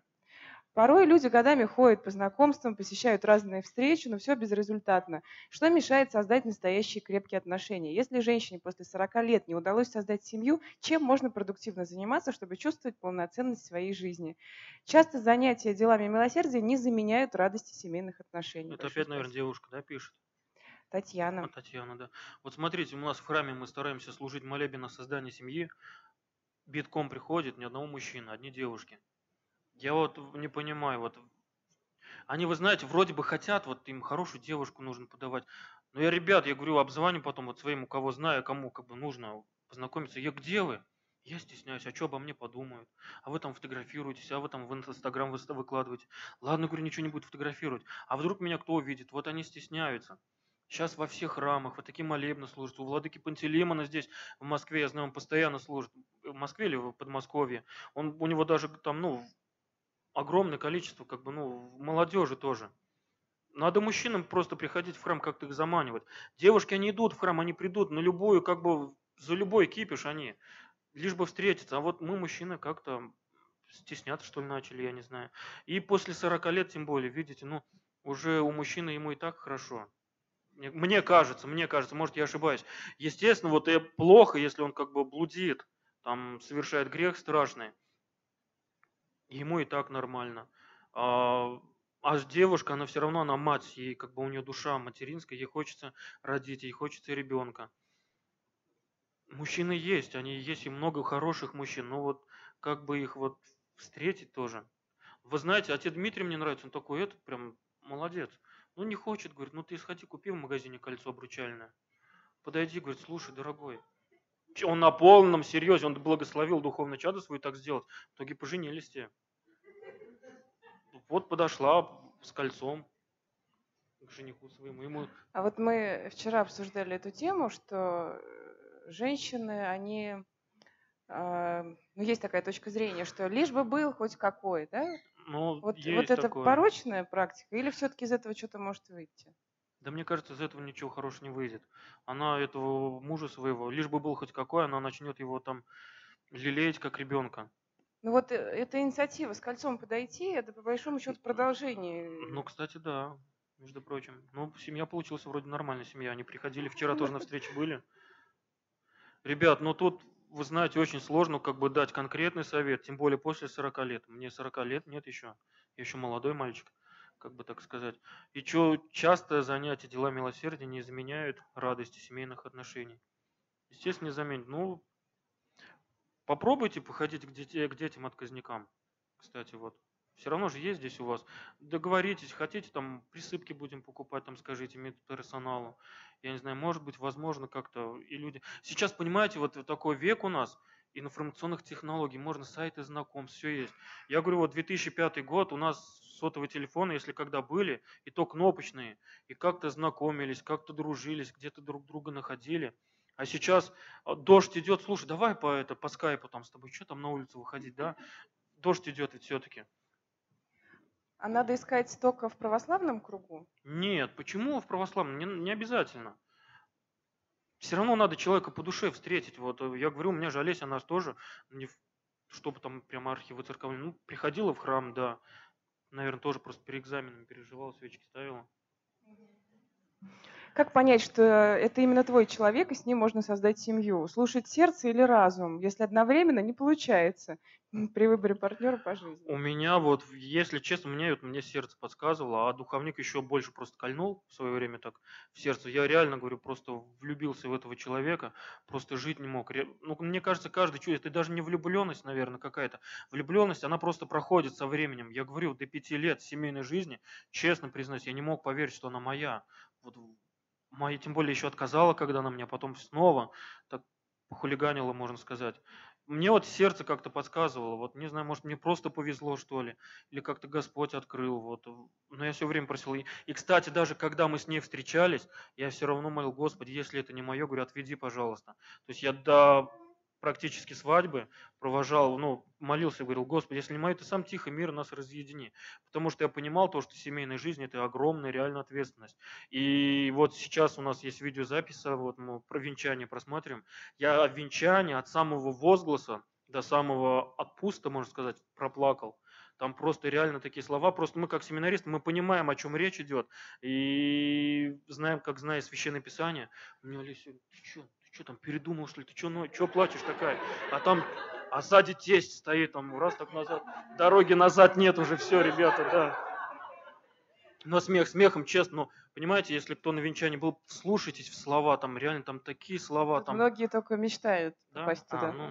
Порой люди годами ходят по знакомствам, посещают разные встречи, но все безрезультатно. Что мешает создать настоящие крепкие отношения? Если женщине после 40 лет не удалось создать семью, чем можно продуктивно заниматься, чтобы чувствовать полноценность своей жизни? Часто занятия делами милосердия не заменяют радости семейных отношений. Это опять, наверное, девушка, да, пишет? Татьяна. А, Татьяна, да. Вот смотрите, у нас в храме мы стараемся служить молебен на создание семьи. Битком приходит ни одного мужчины, одни девушки. Я вот не понимаю, вот они, вы знаете, вроде бы хотят, вот им хорошую девушку нужно подавать. Но я, ребят, я говорю, обзвоню потом вот своим, у кого знаю, кому как бы нужно познакомиться. Я, где вы? Я стесняюсь, а что обо мне подумают? А вы там фотографируетесь, а вы там в Инстаграм выкладываете. Ладно, говорю, ничего не будет фотографировать. А вдруг меня кто увидит? Вот они стесняются. Сейчас во всех храмах, вот такие молебны служат. У владыки Пантелеймона здесь, в Москве, я знаю, он постоянно служит. В Москве или в Подмосковье. Он, у него даже там, ну, огромное количество, как бы, ну, молодежи тоже. Надо мужчинам просто приходить в храм, как-то их заманивать. Девушки, они идут в храм, они придут на любую, как бы, за любой кипиш они, лишь бы встретиться. А вот мы, мужчины, как-то стесняться, что ли, начали, я не знаю. И после 40 лет, тем более, видите, ну, уже у мужчины ему и так хорошо. Мне кажется, мне кажется, может, я ошибаюсь. Естественно, вот и плохо, если он как бы блудит, там, совершает грех страшный ему и так нормально. А, а девушка, она все равно, она мать, ей как бы у нее душа материнская, ей хочется родить, ей хочется ребенка. Мужчины есть, они есть и много хороших мужчин, но вот как бы их вот встретить тоже. Вы знаете, отец Дмитрий мне нравится, он такой, этот прям молодец. Ну не хочет, говорит, ну ты сходи, купи в магазине кольцо обручальное. Подойди, говорит, слушай, дорогой, он на полном серьезе, он благословил духовное чадо свое так сделать. В итоге поженились те. Вот подошла с кольцом к жениху своему. Ему... А вот мы вчера обсуждали эту тему, что женщины, они, э, ну есть такая точка зрения, что лишь бы был хоть какой, да? Ну, вот, вот это такое. порочная практика, или все-таки из этого что-то может выйти? Да мне кажется, из этого ничего хорошего не выйдет. Она этого мужа своего, лишь бы был хоть какой, она начнет его там лелеять как ребенка. Ну вот э, эта инициатива с кольцом подойти, это по большому счету продолжение. Ну, кстати, да, между прочим. Ну, семья получилась вроде нормальная семья. Они приходили, вчера тоже на встрече были. Ребят, ну тут, вы знаете, очень сложно как бы дать конкретный совет, тем более после 40 лет. Мне 40 лет нет еще, я еще молодой мальчик как бы так сказать. И что часто занятия дела милосердия не изменяют радости семейных отношений. Естественно, не заменят. Ну, попробуйте походить к, детей, к детям отказникам. Кстати, вот. Все равно же есть здесь у вас. Договоритесь, хотите там присыпки будем покупать, там скажите медперсоналу. Я не знаю, может быть, возможно, как-то и люди. Сейчас, понимаете, вот такой век у нас – информационных технологий, можно сайты знакомств, все есть. Я говорю, вот 2005 год, у нас сотовые телефоны, если когда были, и то кнопочные, и как-то знакомились, как-то дружились, где-то друг друга находили. А сейчас а, дождь идет, слушай, давай по, это, по скайпу там с тобой, что там на улицу выходить, да? Дождь идет ведь все-таки. А надо искать только в православном кругу? Нет, почему в православном? Не, не обязательно все равно надо человека по душе встретить. Вот э, я говорю, у меня же Олеся, она тоже, не чтобы там прямо архивоцерковали, ну, приходила в храм, да, наверное, тоже просто перед экзаменом переживала, свечки ставила. Как понять, что это именно твой человек, и с ним можно создать семью? Слушать сердце или разум, если одновременно не получается при выборе партнера по жизни? У меня вот, если честно, мне, вот, мне сердце подсказывало, а духовник еще больше просто кольнул в свое время так в сердце. Я реально, говорю, просто влюбился в этого человека, просто жить не мог. Ну, мне кажется, каждый чувствует, это даже не влюбленность, наверное, какая-то. Влюбленность, она просто проходит со временем. Я говорю, до пяти лет семейной жизни, честно признаюсь, я не мог поверить, что она моя. Вот моя тем более еще отказала, когда она меня потом снова так похулиганила, можно сказать. Мне вот сердце как-то подсказывало, вот не знаю, может мне просто повезло что ли, или как-то Господь открыл, вот. Но я все время просил. И, кстати, даже когда мы с ней встречались, я все равно молил, Господи, если это не мое, говорю, отведи, пожалуйста. То есть я до практически свадьбы провожал, ну, молился, говорил, Господи, если не мое, ты сам тихо, мир нас разъедини. Потому что я понимал то, что семейная жизнь – это огромная реальная ответственность. И вот сейчас у нас есть видеозапись, вот мы про венчание просмотрим. Я от венчания, от самого возгласа до самого отпуста, можно сказать, проплакал. Там просто реально такие слова. Просто мы как семинаристы, мы понимаем, о чем речь идет. И знаем, как зная Священное Писание. У меня Олеся, ты что, что там, передумал, что ли? Ты что, ну, что плачешь такая? А там, а сзади тесть стоит, там, раз так назад. Дороги назад нет уже, все, ребята, да. Но смех смехом, честно, ну, понимаете, если кто на венчании был, слушайтесь в слова, там реально там такие слова. Там... Многие только мечтают да? попасть туда. А, ну,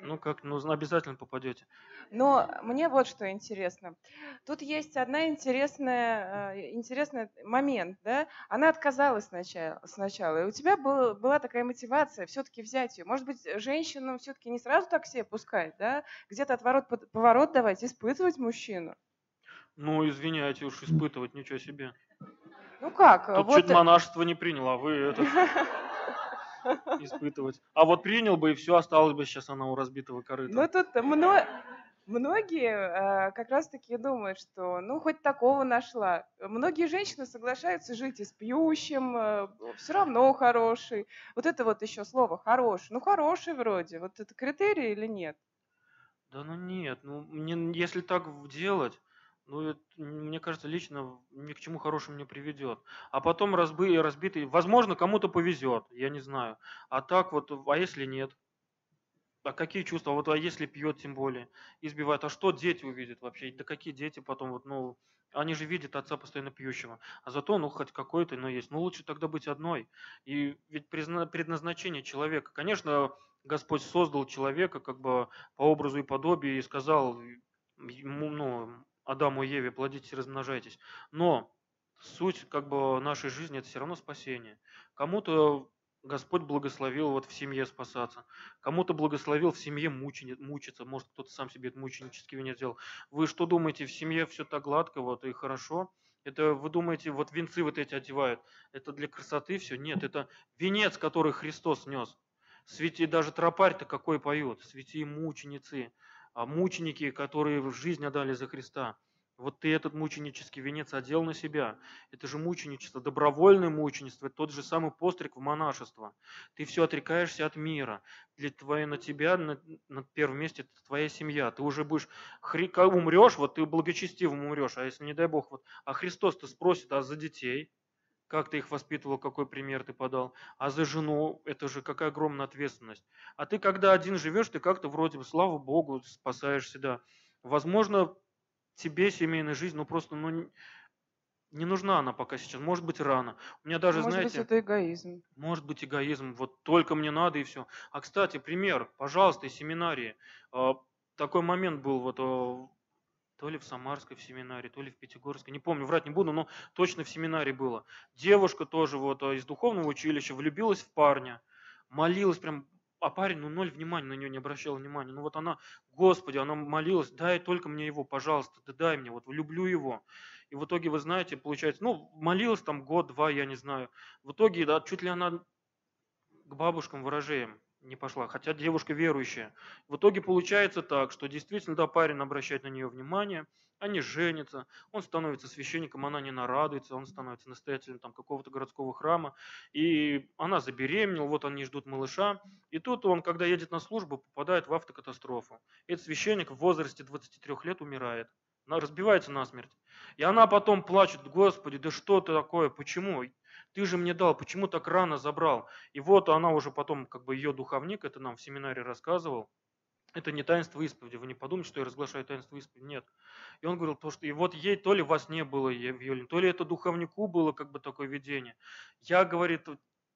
ну как, ну обязательно попадете. Но мне вот что интересно. Тут есть одна интересная, э, интересный момент, да? Она отказалась сначала, сначала, и у тебя был, была такая мотивация все-таки взять ее. Может быть, женщину все-таки не сразу так себе пускать, да? Где-то отворот, поворот давать, испытывать мужчину. Ну, извиняйте уж, испытывать, ничего себе. Ну как? Тут вот... чуть монашество не приняла, а вы это... испытывать. А вот принял бы, и все, осталось бы сейчас она у разбитого корыта. Ну, тут мно... многие э, как раз-таки думают, что ну, хоть такого нашла. Многие женщины соглашаются жить и с пьющим, э, все равно хороший. Вот это вот еще слово «хороший». Ну, хороший вроде. Вот это критерий или нет? Да ну нет, ну мне, если так делать, ну, это, мне кажется, лично ни к чему хорошему не приведет. А потом разбы, разбитый, возможно, кому-то повезет, я не знаю. А так вот, а если нет? А какие чувства? Вот а если пьет, тем более, избивает. А что дети увидят вообще? Да какие дети потом, вот, ну, они же видят отца постоянно пьющего. А зато, ну, хоть какой-то, но есть. Ну, лучше тогда быть одной. И ведь предназначение человека. Конечно, Господь создал человека как бы по образу и подобию и сказал ну, Адаму и Еве, плодитесь и размножайтесь. Но суть как бы нашей жизни это все равно спасение. Кому-то Господь благословил вот в семье спасаться. Кому-то благословил в семье мучени, мучиться. Может, кто-то сам себе это мученический венец сделал. Вы что думаете, в семье все так гладко вот и хорошо? Это вы думаете, вот венцы вот эти одевают, это для красоты все? Нет, это венец, который Христос нес. Свети даже тропарь-то какой поет, свети мученицы мученики, которые в жизнь отдали за Христа. Вот ты этот мученический венец одел на себя. Это же мученичество, добровольное мученичество, тот же самый постриг в монашество. Ты все отрекаешься от мира. Для твоей, на тебя на, на первом месте это твоя семья. Ты уже будешь, хри, умрешь, вот ты благочестивым умрешь, а если не дай Бог, вот, а Христос-то спросит, а за детей? Как ты их воспитывал, какой пример ты подал. А за жену это же какая огромная ответственность. А ты когда один живешь, ты как-то вроде бы, слава Богу, спасаешь себя. Возможно, тебе семейная жизнь, ну просто, ну, не нужна она пока сейчас. Может быть, рано. У меня даже, может знаете... Может быть, это эгоизм. Может быть, эгоизм. Вот только мне надо и все. А, кстати, пример, пожалуйста, из семинарии. А, такой момент был вот а, то ли в Самарской в семинаре, то ли в Пятигорской, не помню, врать не буду, но точно в семинаре было. Девушка тоже вот а, из духовного училища влюбилась в парня, молилась прям, а парень, ну, ноль внимания на нее не обращал внимания. Ну, вот она, Господи, она молилась, дай только мне его, пожалуйста, да дай мне, вот, люблю его. И в итоге, вы знаете, получается, ну, молилась там год-два, я не знаю. В итоге, да, чуть ли она к бабушкам ворожеем не пошла, хотя девушка верующая. В итоге получается так, что действительно, да, парень обращает на нее внимание, они женятся, он становится священником, она не нарадуется, он становится настоятелем там какого-то городского храма, и она забеременела, вот они ждут малыша, и тут он, когда едет на службу, попадает в автокатастрофу. Этот священник в возрасте 23 лет умирает, разбивается насмерть. И она потом плачет, Господи, да что ты такое, почему? Ты же мне дал, почему так рано забрал? И вот она уже потом, как бы ее духовник, это нам в семинаре рассказывал, это не таинство исповеди. Вы не подумайте, что я разглашаю таинство исповеди. Нет. И он говорил, то, что и вот ей то ли вас не было, Евелин, то ли это духовнику было как бы такое видение. Я, говорит,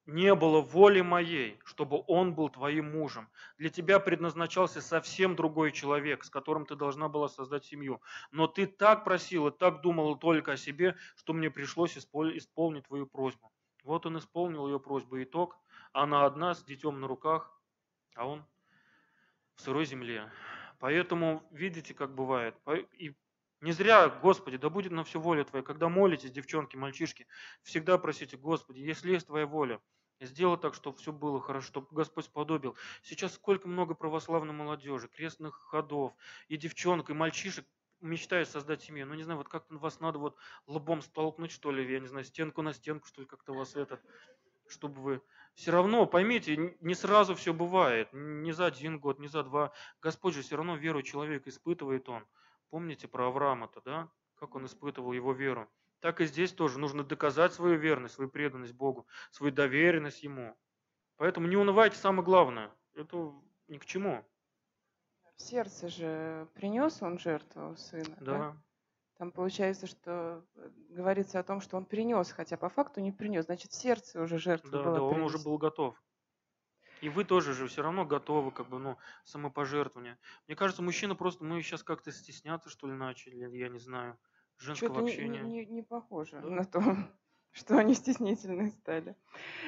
не было воли моей, чтобы он был твоим мужем. Для тебя предназначался совсем другой человек, с которым ты должна была создать семью. Но ты так просила, так думала только о себе, что мне пришлось исполнить твою просьбу. Вот он исполнил ее просьбу. Итог. Она одна с детем на руках, а он в сырой земле. Поэтому видите, как бывает. И не зря, Господи, да будет на все воля Твоя. Когда молитесь, девчонки, мальчишки, всегда просите, Господи, если есть Твоя воля, сделай так, чтобы все было хорошо, чтобы Господь сподобил. Сейчас сколько много православной молодежи, крестных ходов, и девчонок, и мальчишек мечтают создать семью. Ну, не знаю, вот как-то вас надо вот лбом столкнуть, что ли, я не знаю, стенку на стенку, что ли, как-то вас этот, чтобы вы все равно, поймите, не сразу все бывает, не за один год, не за два. Господь же все равно веру человека испытывает он. Помните про Авраама-то, да? Как он испытывал его веру. Так и здесь тоже нужно доказать свою верность, свою преданность Богу, свою доверенность Ему. Поэтому не унывайте, самое главное. Это ни к чему. В сердце же принес он жертву сына. Да. да? Там получается, что э, говорится о том, что он принес, хотя по факту не принес. Значит, в сердце уже жертва да, была Да, он уже был готов. И вы тоже же все равно готовы, как бы, ну, самопожертвование. Мне кажется, мужчина просто, мы сейчас как-то стесняться, что ли, начали, я не знаю, женского Что-то общения. Не, не, не похоже да? на то, что они стеснительные стали.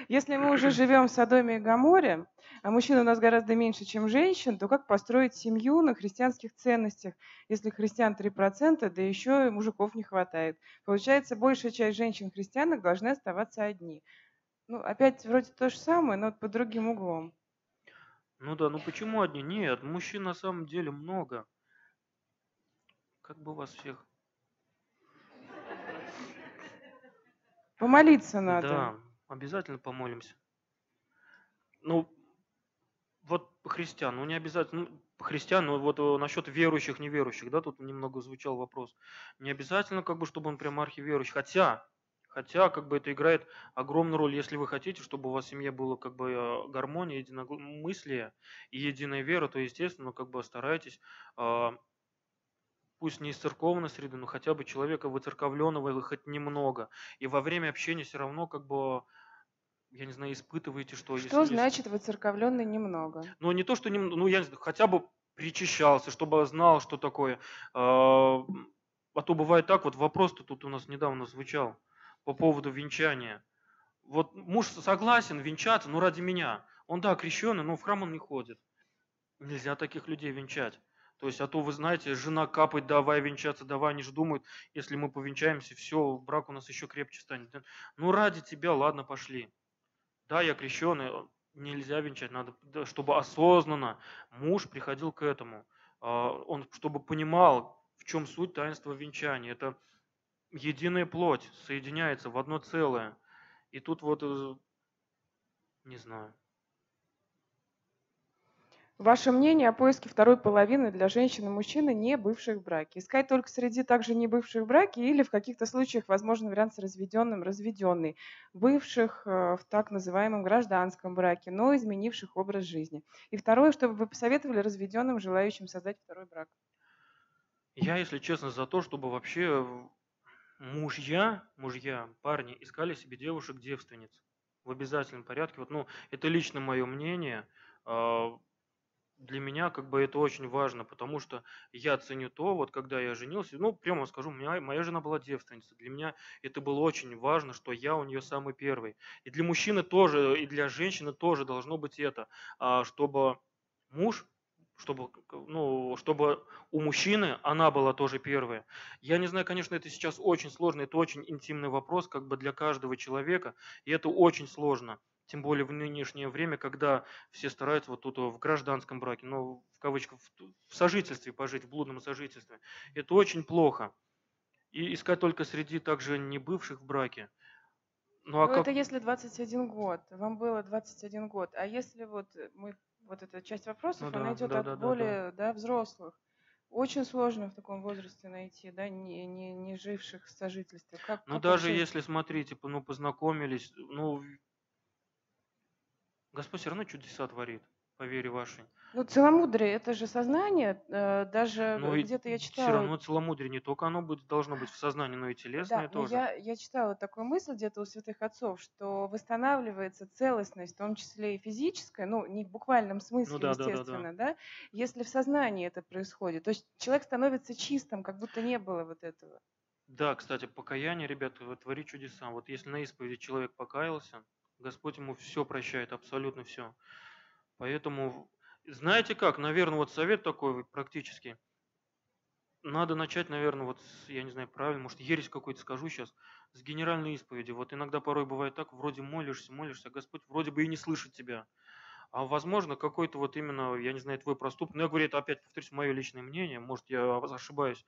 Если мы уже живем в Содоме и Гаморе, а мужчин у нас гораздо меньше, чем женщин, то как построить семью на христианских ценностях, если христиан 3%, да еще и мужиков не хватает? Получается, большая часть женщин-христианок должны оставаться одни. Ну, опять вроде то же самое, но под другим углом. Ну да, ну почему одни? Нет, мужчин на самом деле много. Как бы вас всех Помолиться надо. Да, обязательно помолимся. Ну, вот христиан, ну не обязательно, ну, христиан, ну вот э, насчет верующих, неверующих, да, тут немного звучал вопрос. Не обязательно, как бы, чтобы он прям архиверующий, хотя, хотя, как бы это играет огромную роль, если вы хотите, чтобы у вас в семье было, как бы, э, гармония, единомыслие и единая вера, то, естественно, как бы старайтесь а, пусть не из церковной среды, но хотя бы человека выцерковленного хоть немного. И во время общения все равно как бы я не знаю, испытываете, что... Что если, значит выцерковленный немного? Ну, не то, что немного, ну, я не знаю, хотя бы причащался, чтобы знал, что такое. А, а то бывает так, вот вопрос-то тут у нас недавно звучал по поводу венчания. Вот муж согласен венчаться, но ради меня. Он, да, крещеный, но в храм он не ходит. Нельзя таких людей венчать. То есть, а то, вы знаете, жена капает, давай венчаться, давай, они же думают, если мы повенчаемся, все, брак у нас еще крепче станет. Ну, ради тебя, ладно, пошли. Да, я крещеный, нельзя венчать, надо, чтобы осознанно муж приходил к этому. А, он, чтобы понимал, в чем суть таинства венчания. Это единая плоть соединяется в одно целое. И тут вот, э, не знаю, Ваше мнение о поиске второй половины для женщин и мужчины, не бывших в браке? Искать только среди также не бывших в браке или в каких-то случаях возможен вариант с разведенным, разведенный, бывших э, в так называемом гражданском браке, но изменивших образ жизни? И второе, чтобы вы посоветовали разведенным, желающим создать второй брак? Я, если честно, за то, чтобы вообще мужья, мужья, парни искали себе девушек-девственниц в обязательном порядке. Вот, ну, это лично мое мнение а, для меня как бы это очень важно, потому что я ценю то, вот когда я женился, ну, прямо скажу, меня, моя жена была девственница. Для меня это было очень важно, что я у нее самый первый. И для мужчины тоже, и для женщины тоже должно быть это, а, чтобы муж чтобы, ну, чтобы у мужчины она была тоже первая. Я не знаю, конечно, это сейчас очень сложно, это очень интимный вопрос как бы для каждого человека, и это очень сложно. Тем более в нынешнее время, когда все стараются вот тут в гражданском браке, ну, в кавычках, в сожительстве пожить, в блудном сожительстве. Это очень плохо. И искать только среди также не бывших в браке. Ну, а ну как... это если 21 год, вам было 21 год. А если вот мы, вот эта часть вопросов, ну, она да, идет да, от да, более да, да. Да, взрослых Очень сложно в таком возрасте найти, да, не, не, не живших в сожительстве. Как, Ну, как даже вообще? если, смотрите, ну, познакомились, ну, Господь все равно чудеса творит, по вере вашей. Ну, целомудрие– это же сознание. э, Даже и где-то я все читала, равно целомудрие не только оно будет, должно быть в сознании, но и да, телесное но тоже. я, я читала такую мысль где-то у святых отцов, что восстанавливается целостность, в том числе и физическая, ну, не в буквальном Ну смысле, да, да, да, да. естественно, да, если в сознании это происходит. То есть человек становится чистым, как будто не было вот этого. Да, кстати, покаяние, ребята, вот творит чудеса. Вот если на исповеди человек покаялся, Господь ему все прощает, абсолютно все. Поэтому, знаете как, наверное, вот совет такой практически. Надо начать, наверное, вот, с, я не знаю, правильно, может, ересь какой-то скажу сейчас, с генеральной исповеди. Вот иногда порой бывает так, вроде молишься, молишься, а Господь вроде бы и не слышит тебя. А возможно, какой-то вот именно, я не знаю, твой проступок, но я говорю, это опять, повторюсь, мое личное мнение, может, я ошибаюсь.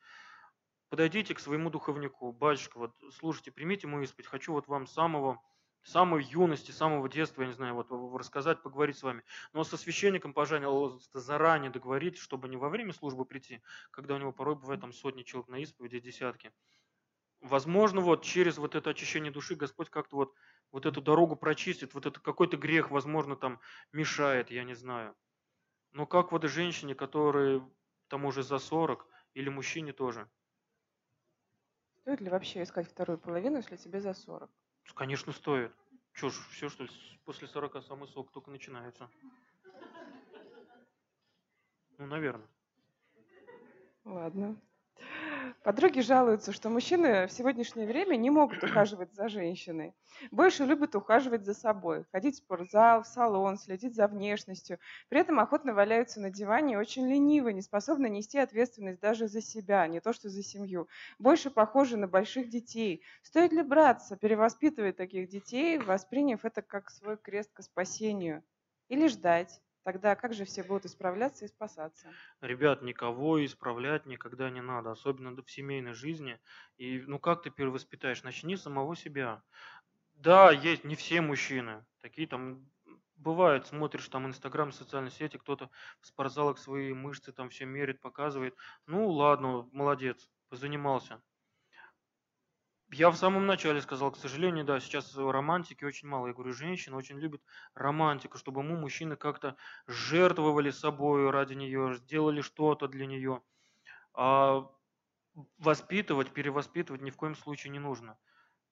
Подойдите к своему духовнику, батюшка, вот, слушайте, примите мою исповедь, хочу вот вам самого, самой юности, самого детства, я не знаю, вот рассказать, поговорить с вами. Но со священником, пожалуйста, заранее договоритесь, чтобы не во время службы прийти, когда у него порой бывает там сотни человек на исповеди, десятки. Возможно, вот через вот это очищение души Господь как-то вот, вот эту дорогу прочистит, вот это какой-то грех, возможно, там мешает, я не знаю. Но как вот женщине, которой там уже за 40, или мужчине тоже. Стоит ли вообще искать вторую половину, если тебе за 40? Конечно, стоит. Че ж, все, что ли, после 40 самый сок только начинается. Ну, наверное. Ладно. Подруги жалуются, что мужчины в сегодняшнее время не могут ухаживать за женщиной. Больше любят ухаживать за собой. Ходить в спортзал, в салон, следить за внешностью. При этом охотно валяются на диване очень ленивы, не способны нести ответственность даже за себя, не то что за семью. Больше похожи на больших детей. Стоит ли браться, перевоспитывать таких детей, восприняв это как свой крест к спасению? Или ждать? Тогда как же все будут исправляться и спасаться? Ребят, никого исправлять никогда не надо, особенно в семейной жизни. И ну как ты перевоспитаешь? Начни с самого себя. Да, есть не все мужчины. Такие там бывают, смотришь там Инстаграм, социальные сети, кто-то в спортзалах свои мышцы там все мерит, показывает. Ну ладно, молодец, позанимался. Я в самом начале сказал, к сожалению, да, сейчас романтики очень мало. Я говорю, женщины очень любят романтику, чтобы мы, мужчины, как-то жертвовали собой ради нее, сделали что-то для нее. А воспитывать, перевоспитывать ни в коем случае не нужно.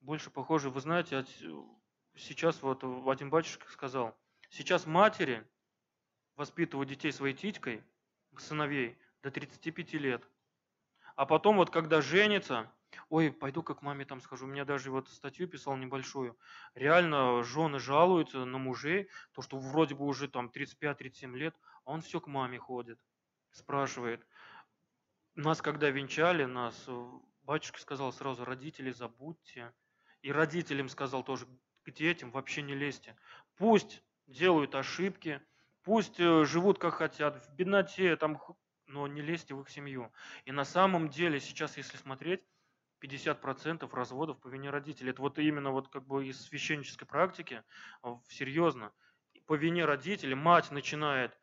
Больше похоже, вы знаете, от- сейчас вот один батюшка сказал, сейчас матери воспитывают детей своей титькой, сыновей, до 35 лет. А потом вот когда женится, ой, пойду как маме там скажу, у меня даже вот статью писал небольшую, реально жены жалуются на мужей, то что вроде бы уже там 35-37 лет, а он все к маме ходит, спрашивает. Нас когда венчали, нас э, батюшка сказал сразу, родители забудьте. И родителям сказал тоже, к детям вообще не лезьте. Пусть делают ошибки, пусть э, живут как хотят, в бедноте, там, но не лезьте в их семью. И на самом деле сейчас, если смотреть, 50% разводов по вине родителей. Это вот именно вот как бы из священнической практики, а, серьезно. По вине родителей мать начинает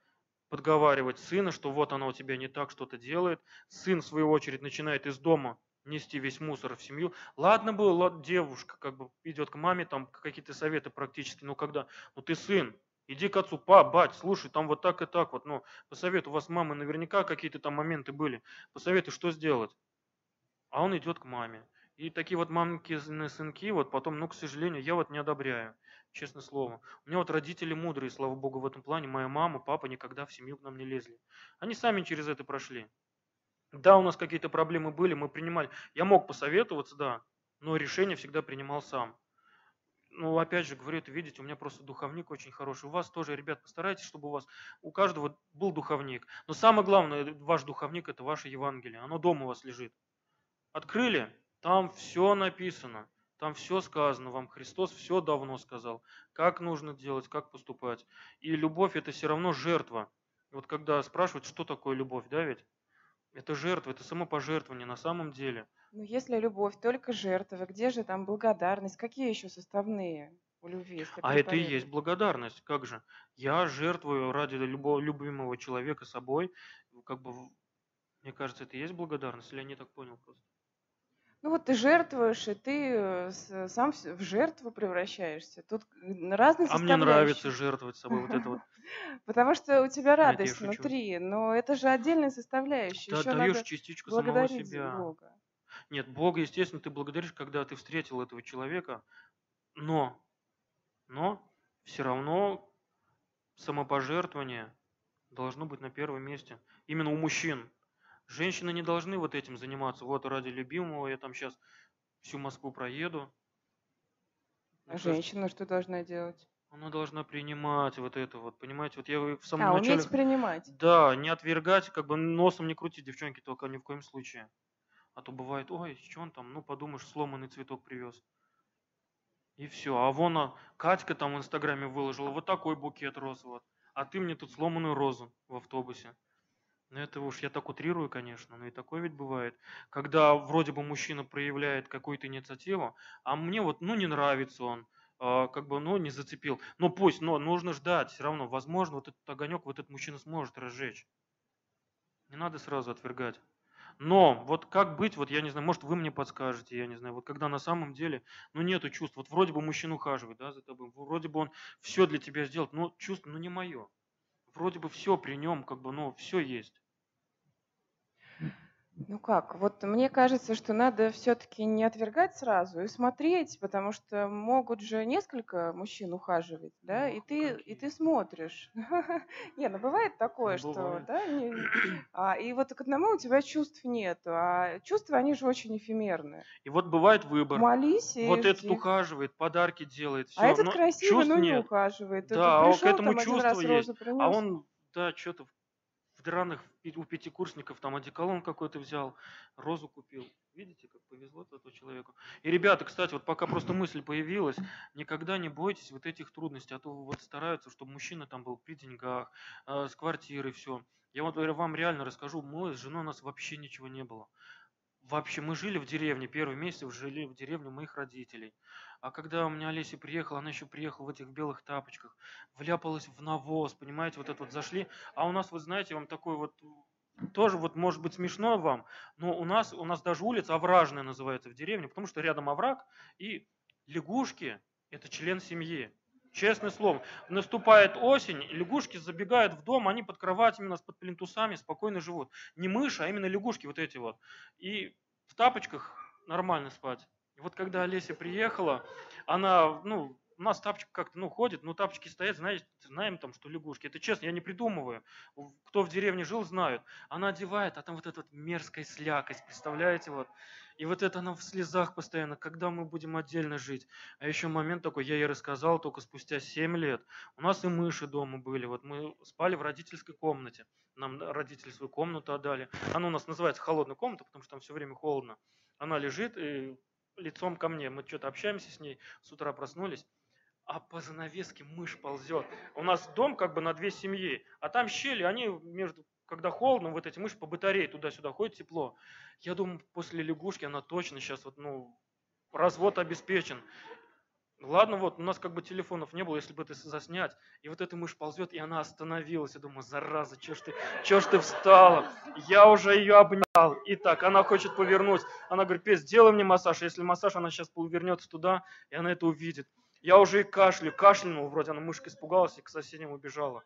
подговаривать сына, что вот она у тебя не так что-то делает. Сын, в свою очередь, начинает из дома нести весь мусор в семью. Ладно было, девушка как бы идет к маме, там какие-то советы практически, ну когда, ну ты сын, иди к отцу, па, бать, слушай, там вот так и так вот, ну, посоветуй, у вас мамы наверняка какие-то там моменты были, посоветуй, что сделать. А он идет к маме. И такие вот мамкины сынки, вот потом, ну, к сожалению, я вот не одобряю, честное слово. У меня вот родители мудрые, слава богу, в этом плане. Моя мама, папа никогда в семью к нам не лезли. Они сами через это прошли. Да, у нас какие-то проблемы были, мы принимали. Я мог посоветоваться, да, но решение всегда принимал сам. Ну, опять же, говорю, это видите, у меня просто духовник очень хороший. У вас тоже, ребят, постарайтесь, чтобы у вас, у каждого был духовник. Но самое главное, ваш духовник – это ваше Евангелие. Оно дома у вас лежит. Открыли, там все написано. Там все сказано, вам Христос все давно сказал, как нужно делать, как поступать. И любовь это все равно жертва. Вот когда спрашивают, что такое любовь, да ведь? Это жертва, это самопожертвование на самом деле. Ну, если любовь только жертва, где же там благодарность? Какие еще составные у любви? А это и есть благодарность, как же? Я жертвую ради любого любимого человека собой, как бы Мне кажется, это и есть благодарность, или я не так понял просто? Ну вот ты жертвуешь, и ты э, сам в жертву превращаешься. Тут разные А мне нравится жертвовать собой, вот это вот. Потому что у тебя радость внутри, но это же отдельная составляющая. Ты отдаешь частичку самого себя. Бога. Нет, Бога, естественно, ты благодаришь, когда ты встретил этого человека, но, но все равно самопожертвование должно быть на первом месте. Именно у мужчин. Женщины не должны вот этим заниматься. Вот ради любимого я там сейчас всю Москву проеду. А женщина что должна делать? Она должна принимать вот это вот, понимаете, вот я в самом а, начале... уметь принимать. Да, не отвергать, как бы носом не крутить, девчонки, только ни в коем случае. А то бывает, ой, что он там, ну подумаешь, сломанный цветок привез. И все. А вон Катька там в Инстаграме выложила вот такой букет роз вот. А ты мне тут сломанную розу в автобусе. Ну, это уж я так утрирую, конечно, но и такое ведь бывает. Когда вроде бы мужчина проявляет какую-то инициативу, а мне вот, ну, не нравится он, э, как бы, ну, не зацепил. Ну, пусть, но нужно ждать, все равно, возможно, вот этот огонек вот этот мужчина сможет разжечь. Не надо сразу отвергать. Но вот как быть, вот я не знаю, может вы мне подскажете, я не знаю, вот когда на самом деле, ну нету чувств, вот вроде бы мужчина ухаживает, да, за тобой, вроде бы он все для тебя сделает, но чувство, ну не мое. Вроде бы все при нем, как бы, ну все есть. Ну как, вот мне кажется, что надо все-таки не отвергать сразу и смотреть, потому что могут же несколько мужчин ухаживать, да, и ты и ты смотришь. Не, ну бывает такое, что, да, а, и вот к одному у тебя чувств нет, а чувства они же очень эфемерные. И вот бывает выбор. Молись Вот этот ухаживает, подарки делает, А этот красивый, но не ухаживает. Да, а к этому чувство есть. А он, да, что-то в драных у пятикурсников там одеколон какой-то взял, розу купил. Видите, как повезло этому человеку. И, ребята, кстати, вот пока просто мысль появилась, никогда не бойтесь вот этих трудностей, а то вот стараются, чтобы мужчина там был при деньгах, э, с квартирой, все. Я вот вам реально расскажу, мы с женой у нас вообще ничего не было. Вообще, мы жили в деревне, первый месяц жили в деревне моих родителей. А когда у меня Олеся приехала, она еще приехала в этих белых тапочках, вляпалась в навоз, понимаете, вот это вот зашли. А у нас, вы знаете, вам такой вот, тоже вот может быть смешно вам, но у нас, у нас даже улица овражная называется в деревне, потому что рядом овраг, и лягушки – это член семьи. Честное слово. Наступает осень, лягушки забегают в дом, они под кроватями нас, под плинтусами спокойно живут. Не мыши, а именно лягушки вот эти вот. И в тапочках нормально спать. Вот когда Олеся приехала, она, ну, у нас тапочка как-то, ну, ходит, ну, тапочки стоят, знаете, знаем там, что лягушки. Это честно, я не придумываю. Кто в деревне жил, знают. Она одевает, а там вот эта вот мерзкая слякость, представляете, вот. И вот это она в слезах постоянно, когда мы будем отдельно жить. А еще момент такой, я ей рассказал только спустя 7 лет. У нас и мыши дома были, вот мы спали в родительской комнате. Нам родители свою комнату отдали. Она у нас называется холодная комната, потому что там все время холодно. Она лежит и лицом ко мне. Мы что-то общаемся с ней, с утра проснулись а по занавеске мышь ползет. У нас дом как бы на две семьи, а там щели, они между, когда холодно, вот эти мыши по батарее туда-сюда ходят, тепло. Я думаю, после лягушки она точно сейчас вот, ну, развод обеспечен. Ладно, вот, у нас как бы телефонов не было, если бы это заснять. И вот эта мышь ползет, и она остановилась. Я думаю, зараза, чё ж ты, чё ж ты встала? Я уже ее обнял. Итак, она хочет повернуть. Она говорит, пес, сделай мне массаж. Если массаж, она сейчас повернется туда, и она это увидит. Я уже и кашлю, кашлянул, вроде она мышка испугалась и к соседям убежала.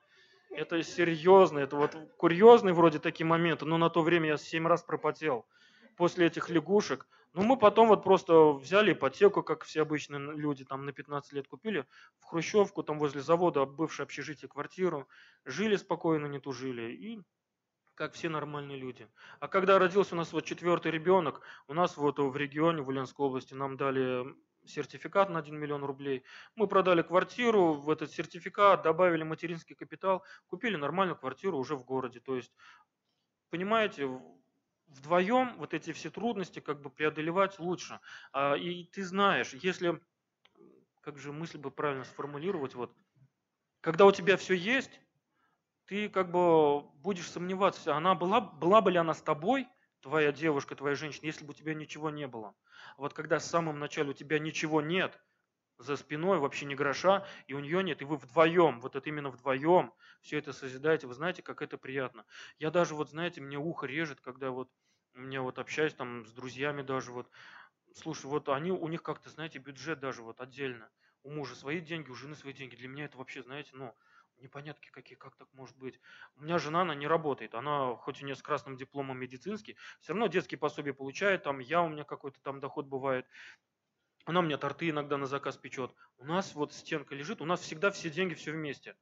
Это серьезно, это вот курьезные вроде такие моменты, но на то время я семь раз пропотел после этих лягушек. Ну, мы потом вот просто взяли ипотеку, как все обычные люди, там на 15 лет купили, в Хрущевку, там возле завода, бывшее общежитие, квартиру, жили спокойно, не тужили, и как все нормальные люди. А когда родился у нас вот четвертый ребенок, у нас вот в регионе, в Ульяновской области, нам дали сертификат на 1 миллион рублей. Мы продали квартиру, в этот сертификат добавили материнский капитал, купили нормальную квартиру уже в городе. То есть, понимаете, вдвоем вот эти все трудности как бы преодолевать лучше. А, и ты знаешь, если, как же мысль бы правильно сформулировать, вот, когда у тебя все есть, ты как бы будешь сомневаться, она была, была бы ли она с тобой, твоя девушка, твоя женщина, если бы у тебя ничего не было. Вот когда в самом начале у тебя ничего нет, за спиной вообще ни гроша, и у нее нет, и вы вдвоем, вот это именно вдвоем все это созидаете, вы знаете, как это приятно. Я даже вот, знаете, мне ухо режет, когда вот мне вот общаюсь там с друзьями даже вот, слушай, вот они, у них как-то, знаете, бюджет даже вот отдельно. У мужа свои деньги, у жены свои деньги. Для меня это вообще, знаете, ну, непонятки какие, как так может быть. У меня жена, она не работает, она хоть у нее с красным дипломом медицинский, все равно детские пособия получает, там я, у меня какой-то там доход бывает. Она мне торты иногда на заказ печет. У нас вот стенка лежит, у нас всегда все деньги все вместе.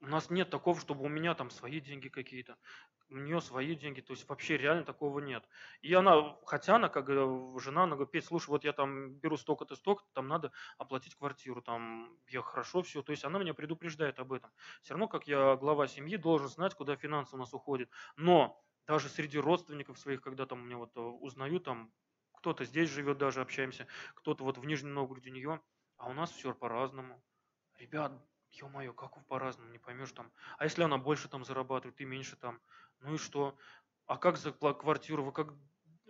У нас нет такого, чтобы у меня там свои деньги какие-то, у нее свои деньги, то есть вообще реально такого нет. И она, хотя она как жена, она говорит, Петь, слушай, вот я там беру столько-то, столько-то, там надо оплатить квартиру, там я хорошо все, то есть она меня предупреждает об этом. Все равно, как я глава семьи, должен знать, куда финансы у нас уходят. Но даже среди родственников своих, когда там мне вот э, узнаю, там кто-то здесь живет, даже общаемся, кто-то вот в Нижнем Новгороде у нее, а у нас все по-разному. Ребят, ё-моё, как по-разному, не поймешь там. А если она больше там зарабатывает, ты меньше там, ну и что? А как за квартиру, вы как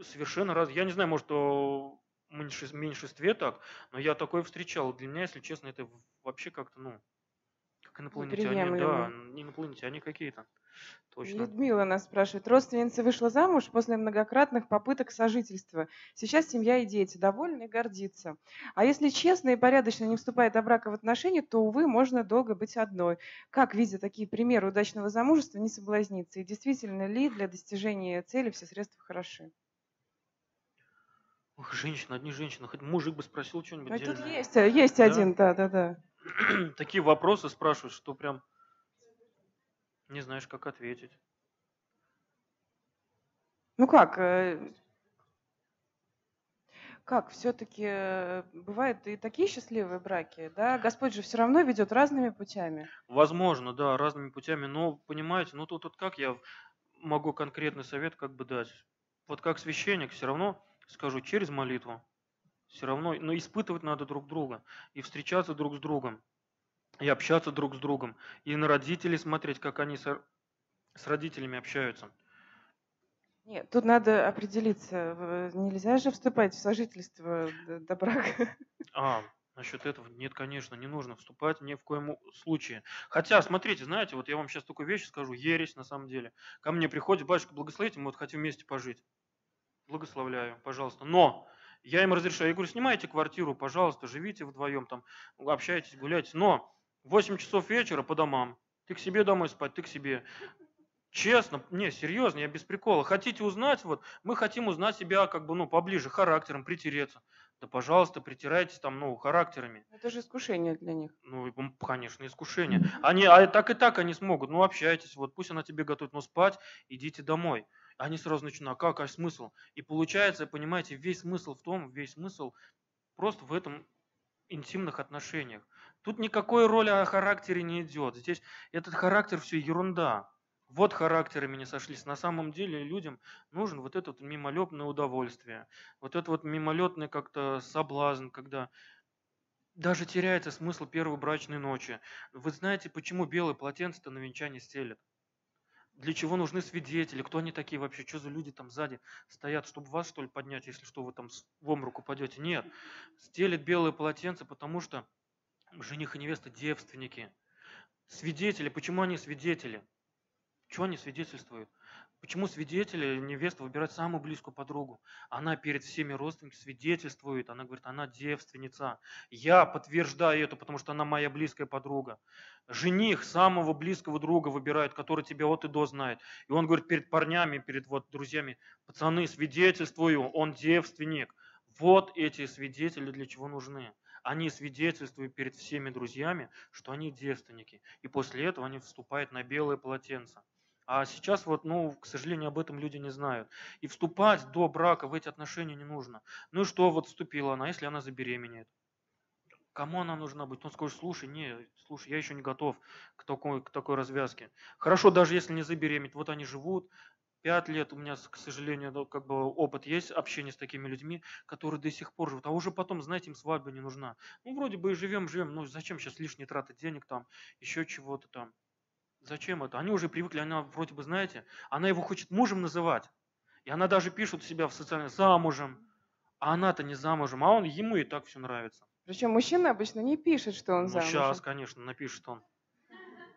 совершенно раз, я не знаю, может, в меньшинстве так, но я такое встречал. Для меня, если честно, это вообще как-то, ну, как инопланетяне, да, инопланетяне какие-то. Точно. Людмила нас спрашивает. Родственница вышла замуж после многократных попыток сожительства. Сейчас семья и дети довольны и гордится. А если честно и порядочно не вступает о брака в отношения, то, увы, можно долго быть одной. Как, видя такие примеры удачного замужества, не соблазниться? И действительно ли для достижения цели все средства хороши? Ох, женщина, одни женщины. Хоть мужик бы спросил что-нибудь. Ну, тут есть, есть да? один, да, да, да. Такие вопросы спрашивают, что прям не знаешь, как ответить. Ну как, э, как все-таки э, бывают и такие счастливые браки, да? Господь же все равно ведет разными путями. Возможно, да, разными путями. Но понимаете, ну тут, тут как я могу конкретный совет как бы дать? Вот как священник все равно скажу через молитву. Все равно, но испытывать надо друг друга и встречаться друг с другом и общаться друг с другом, и на родителей смотреть, как они с, с родителями общаются. Нет, тут надо определиться. Нельзя же вступать в сожительство до брака. А, насчет этого нет, конечно, не нужно вступать ни в коем случае. Хотя, смотрите, знаете, вот я вам сейчас такую вещь скажу, ересь на самом деле. Ко мне приходит, батюшка, благословите, мы вот хотим вместе пожить. Благословляю, пожалуйста. Но я им разрешаю, я говорю, снимайте квартиру, пожалуйста, живите вдвоем, там, общайтесь, гуляйте. Но 8 часов вечера по домам. Ты к себе домой спать, ты к себе. Честно, не, серьезно, я без прикола. Хотите узнать, вот, мы хотим узнать себя как бы, ну, поближе, характером, притереться. Да, пожалуйста, притирайтесь там, ну, характерами. Это же искушение для них. Ну, конечно, искушение. Они, а так и так они смогут. Ну, общайтесь, вот, пусть она тебе готовит, но спать, идите домой. Они сразу начинают, а как, а смысл? И получается, понимаете, весь смысл в том, весь смысл просто в этом интимных отношениях. Тут никакой роли о характере не идет. Здесь этот характер все ерунда. Вот характерами не сошлись. На самом деле людям нужен вот это вот мимолетное удовольствие. Вот это вот мимолетный как-то соблазн, когда даже теряется смысл первой брачной ночи. Вы знаете, почему белые полотенце-то на венчание стелят? Для чего нужны свидетели? Кто они такие вообще? Что за люди там сзади стоят, чтобы вас, что ли, поднять, если что, вы там в обморок упадете? Нет. Стелят белые полотенца, потому что жених и невеста девственники. Свидетели, почему они свидетели? Чего они свидетельствуют? Почему свидетели, невеста выбирает самую близкую подругу? Она перед всеми родственниками свидетельствует, она говорит, она девственница. Я подтверждаю это, потому что она моя близкая подруга. Жених самого близкого друга выбирает, который тебя от и до знает. И он говорит перед парнями, перед вот друзьями, пацаны, свидетельствую, он девственник. Вот эти свидетели для чего нужны они свидетельствуют перед всеми друзьями, что они девственники. И после этого они вступают на белое полотенце. А сейчас вот, ну, к сожалению, об этом люди не знают. И вступать до брака в эти отношения не нужно. Ну и что, вот вступила она, если она забеременеет? Кому она нужна быть? Он скажет, слушай, не, слушай, я еще не готов к такой, к такой развязке. Хорошо, даже если не забеременеть, вот они живут, Пять лет у меня, к сожалению, как бы опыт есть общения с такими людьми, которые до сих пор живут. А уже потом, знаете, им свадьба не нужна. Ну, вроде бы и живем, живем. Ну, зачем сейчас лишние траты денег там, еще чего-то там. Зачем это? Они уже привыкли, она вроде бы, знаете, она его хочет мужем называть. И она даже пишет себя в социальных замужем. А она-то не замужем, а он ему и так все нравится. Причем мужчина обычно не пишет, что он Ну, замужем. сейчас, конечно, напишет он.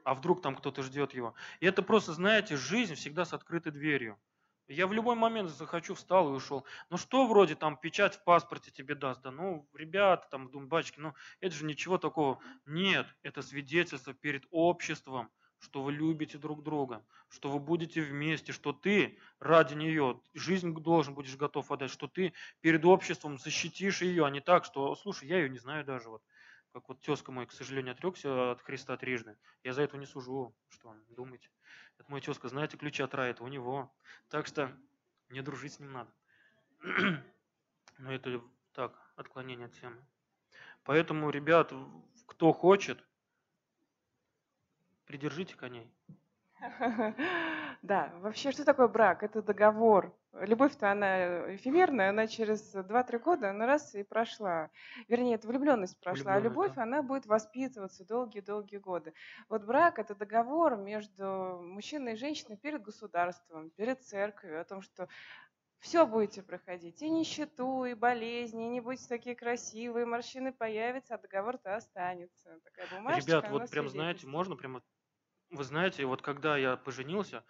А вдруг там кто-то ждет его? И это просто, знаете, жизнь всегда с открытой дверью. Я в любой момент захочу, встал и ушел. Ну что вроде там печать в паспорте тебе даст? Да ну, ребята там, думбачки, ну это же ничего такого. Нет, это свидетельство перед обществом, что вы любите друг друга, что вы будете вместе, что ты ради нее жизнь должен будешь готов отдать, что ты перед обществом защитишь ее, а не так, что, слушай, я ее не знаю даже вот. Как вот тезка мой, к сожалению, отрекся от Христа трижды. Я за это не сужу. Что думаете? Это мой тезка, знаете, ключи от рая, это у него. Так что не дружить с ним надо. Но это так, отклонение от темы. Поэтому, ребят, кто хочет, придержите коней. Да, вообще, что такое брак? Это договор. Любовь-то она эфемерная, она через 2-3 года, она раз и прошла. Вернее, это влюбленность прошла, а любовь, да. она будет воспитываться долгие-долгие годы. Вот брак – это договор между мужчиной и женщиной перед государством, перед церковью, о том, что все будете проходить, и нищету, и болезни, и не будете такие красивые, морщины появятся, а договор-то останется. Такая бумажечка, Ребят, вот прям, знаете, можно прямо... Вы знаете, вот когда я поженился,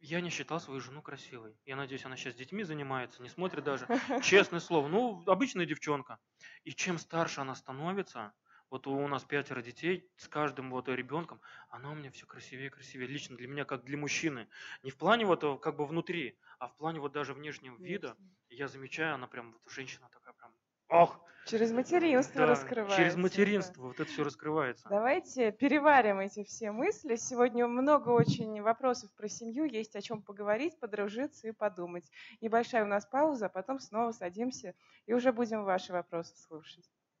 я не считал свою жену красивой. Я надеюсь, она сейчас с детьми занимается, не смотрит даже. Честное слово, ну, обычная девчонка. И чем старше она становится, вот у нас пятеро детей, с каждым вот ребенком, она у меня все красивее и красивее. Лично для меня, как для мужчины. Не в плане вот э, как бы внутри, а в плане вот даже внешнего вида. Я замечаю, она прям, вот женщина такая прям, ох, Через материнство да, раскрывается. через да. материнство вот это все раскрывается. Давайте переварим эти все мысли. Сегодня много очень вопросов про семью, есть о чем поговорить, подружиться и подумать. Небольшая у нас пауза, а потом снова садимся и уже будем ваши вопросы слушать.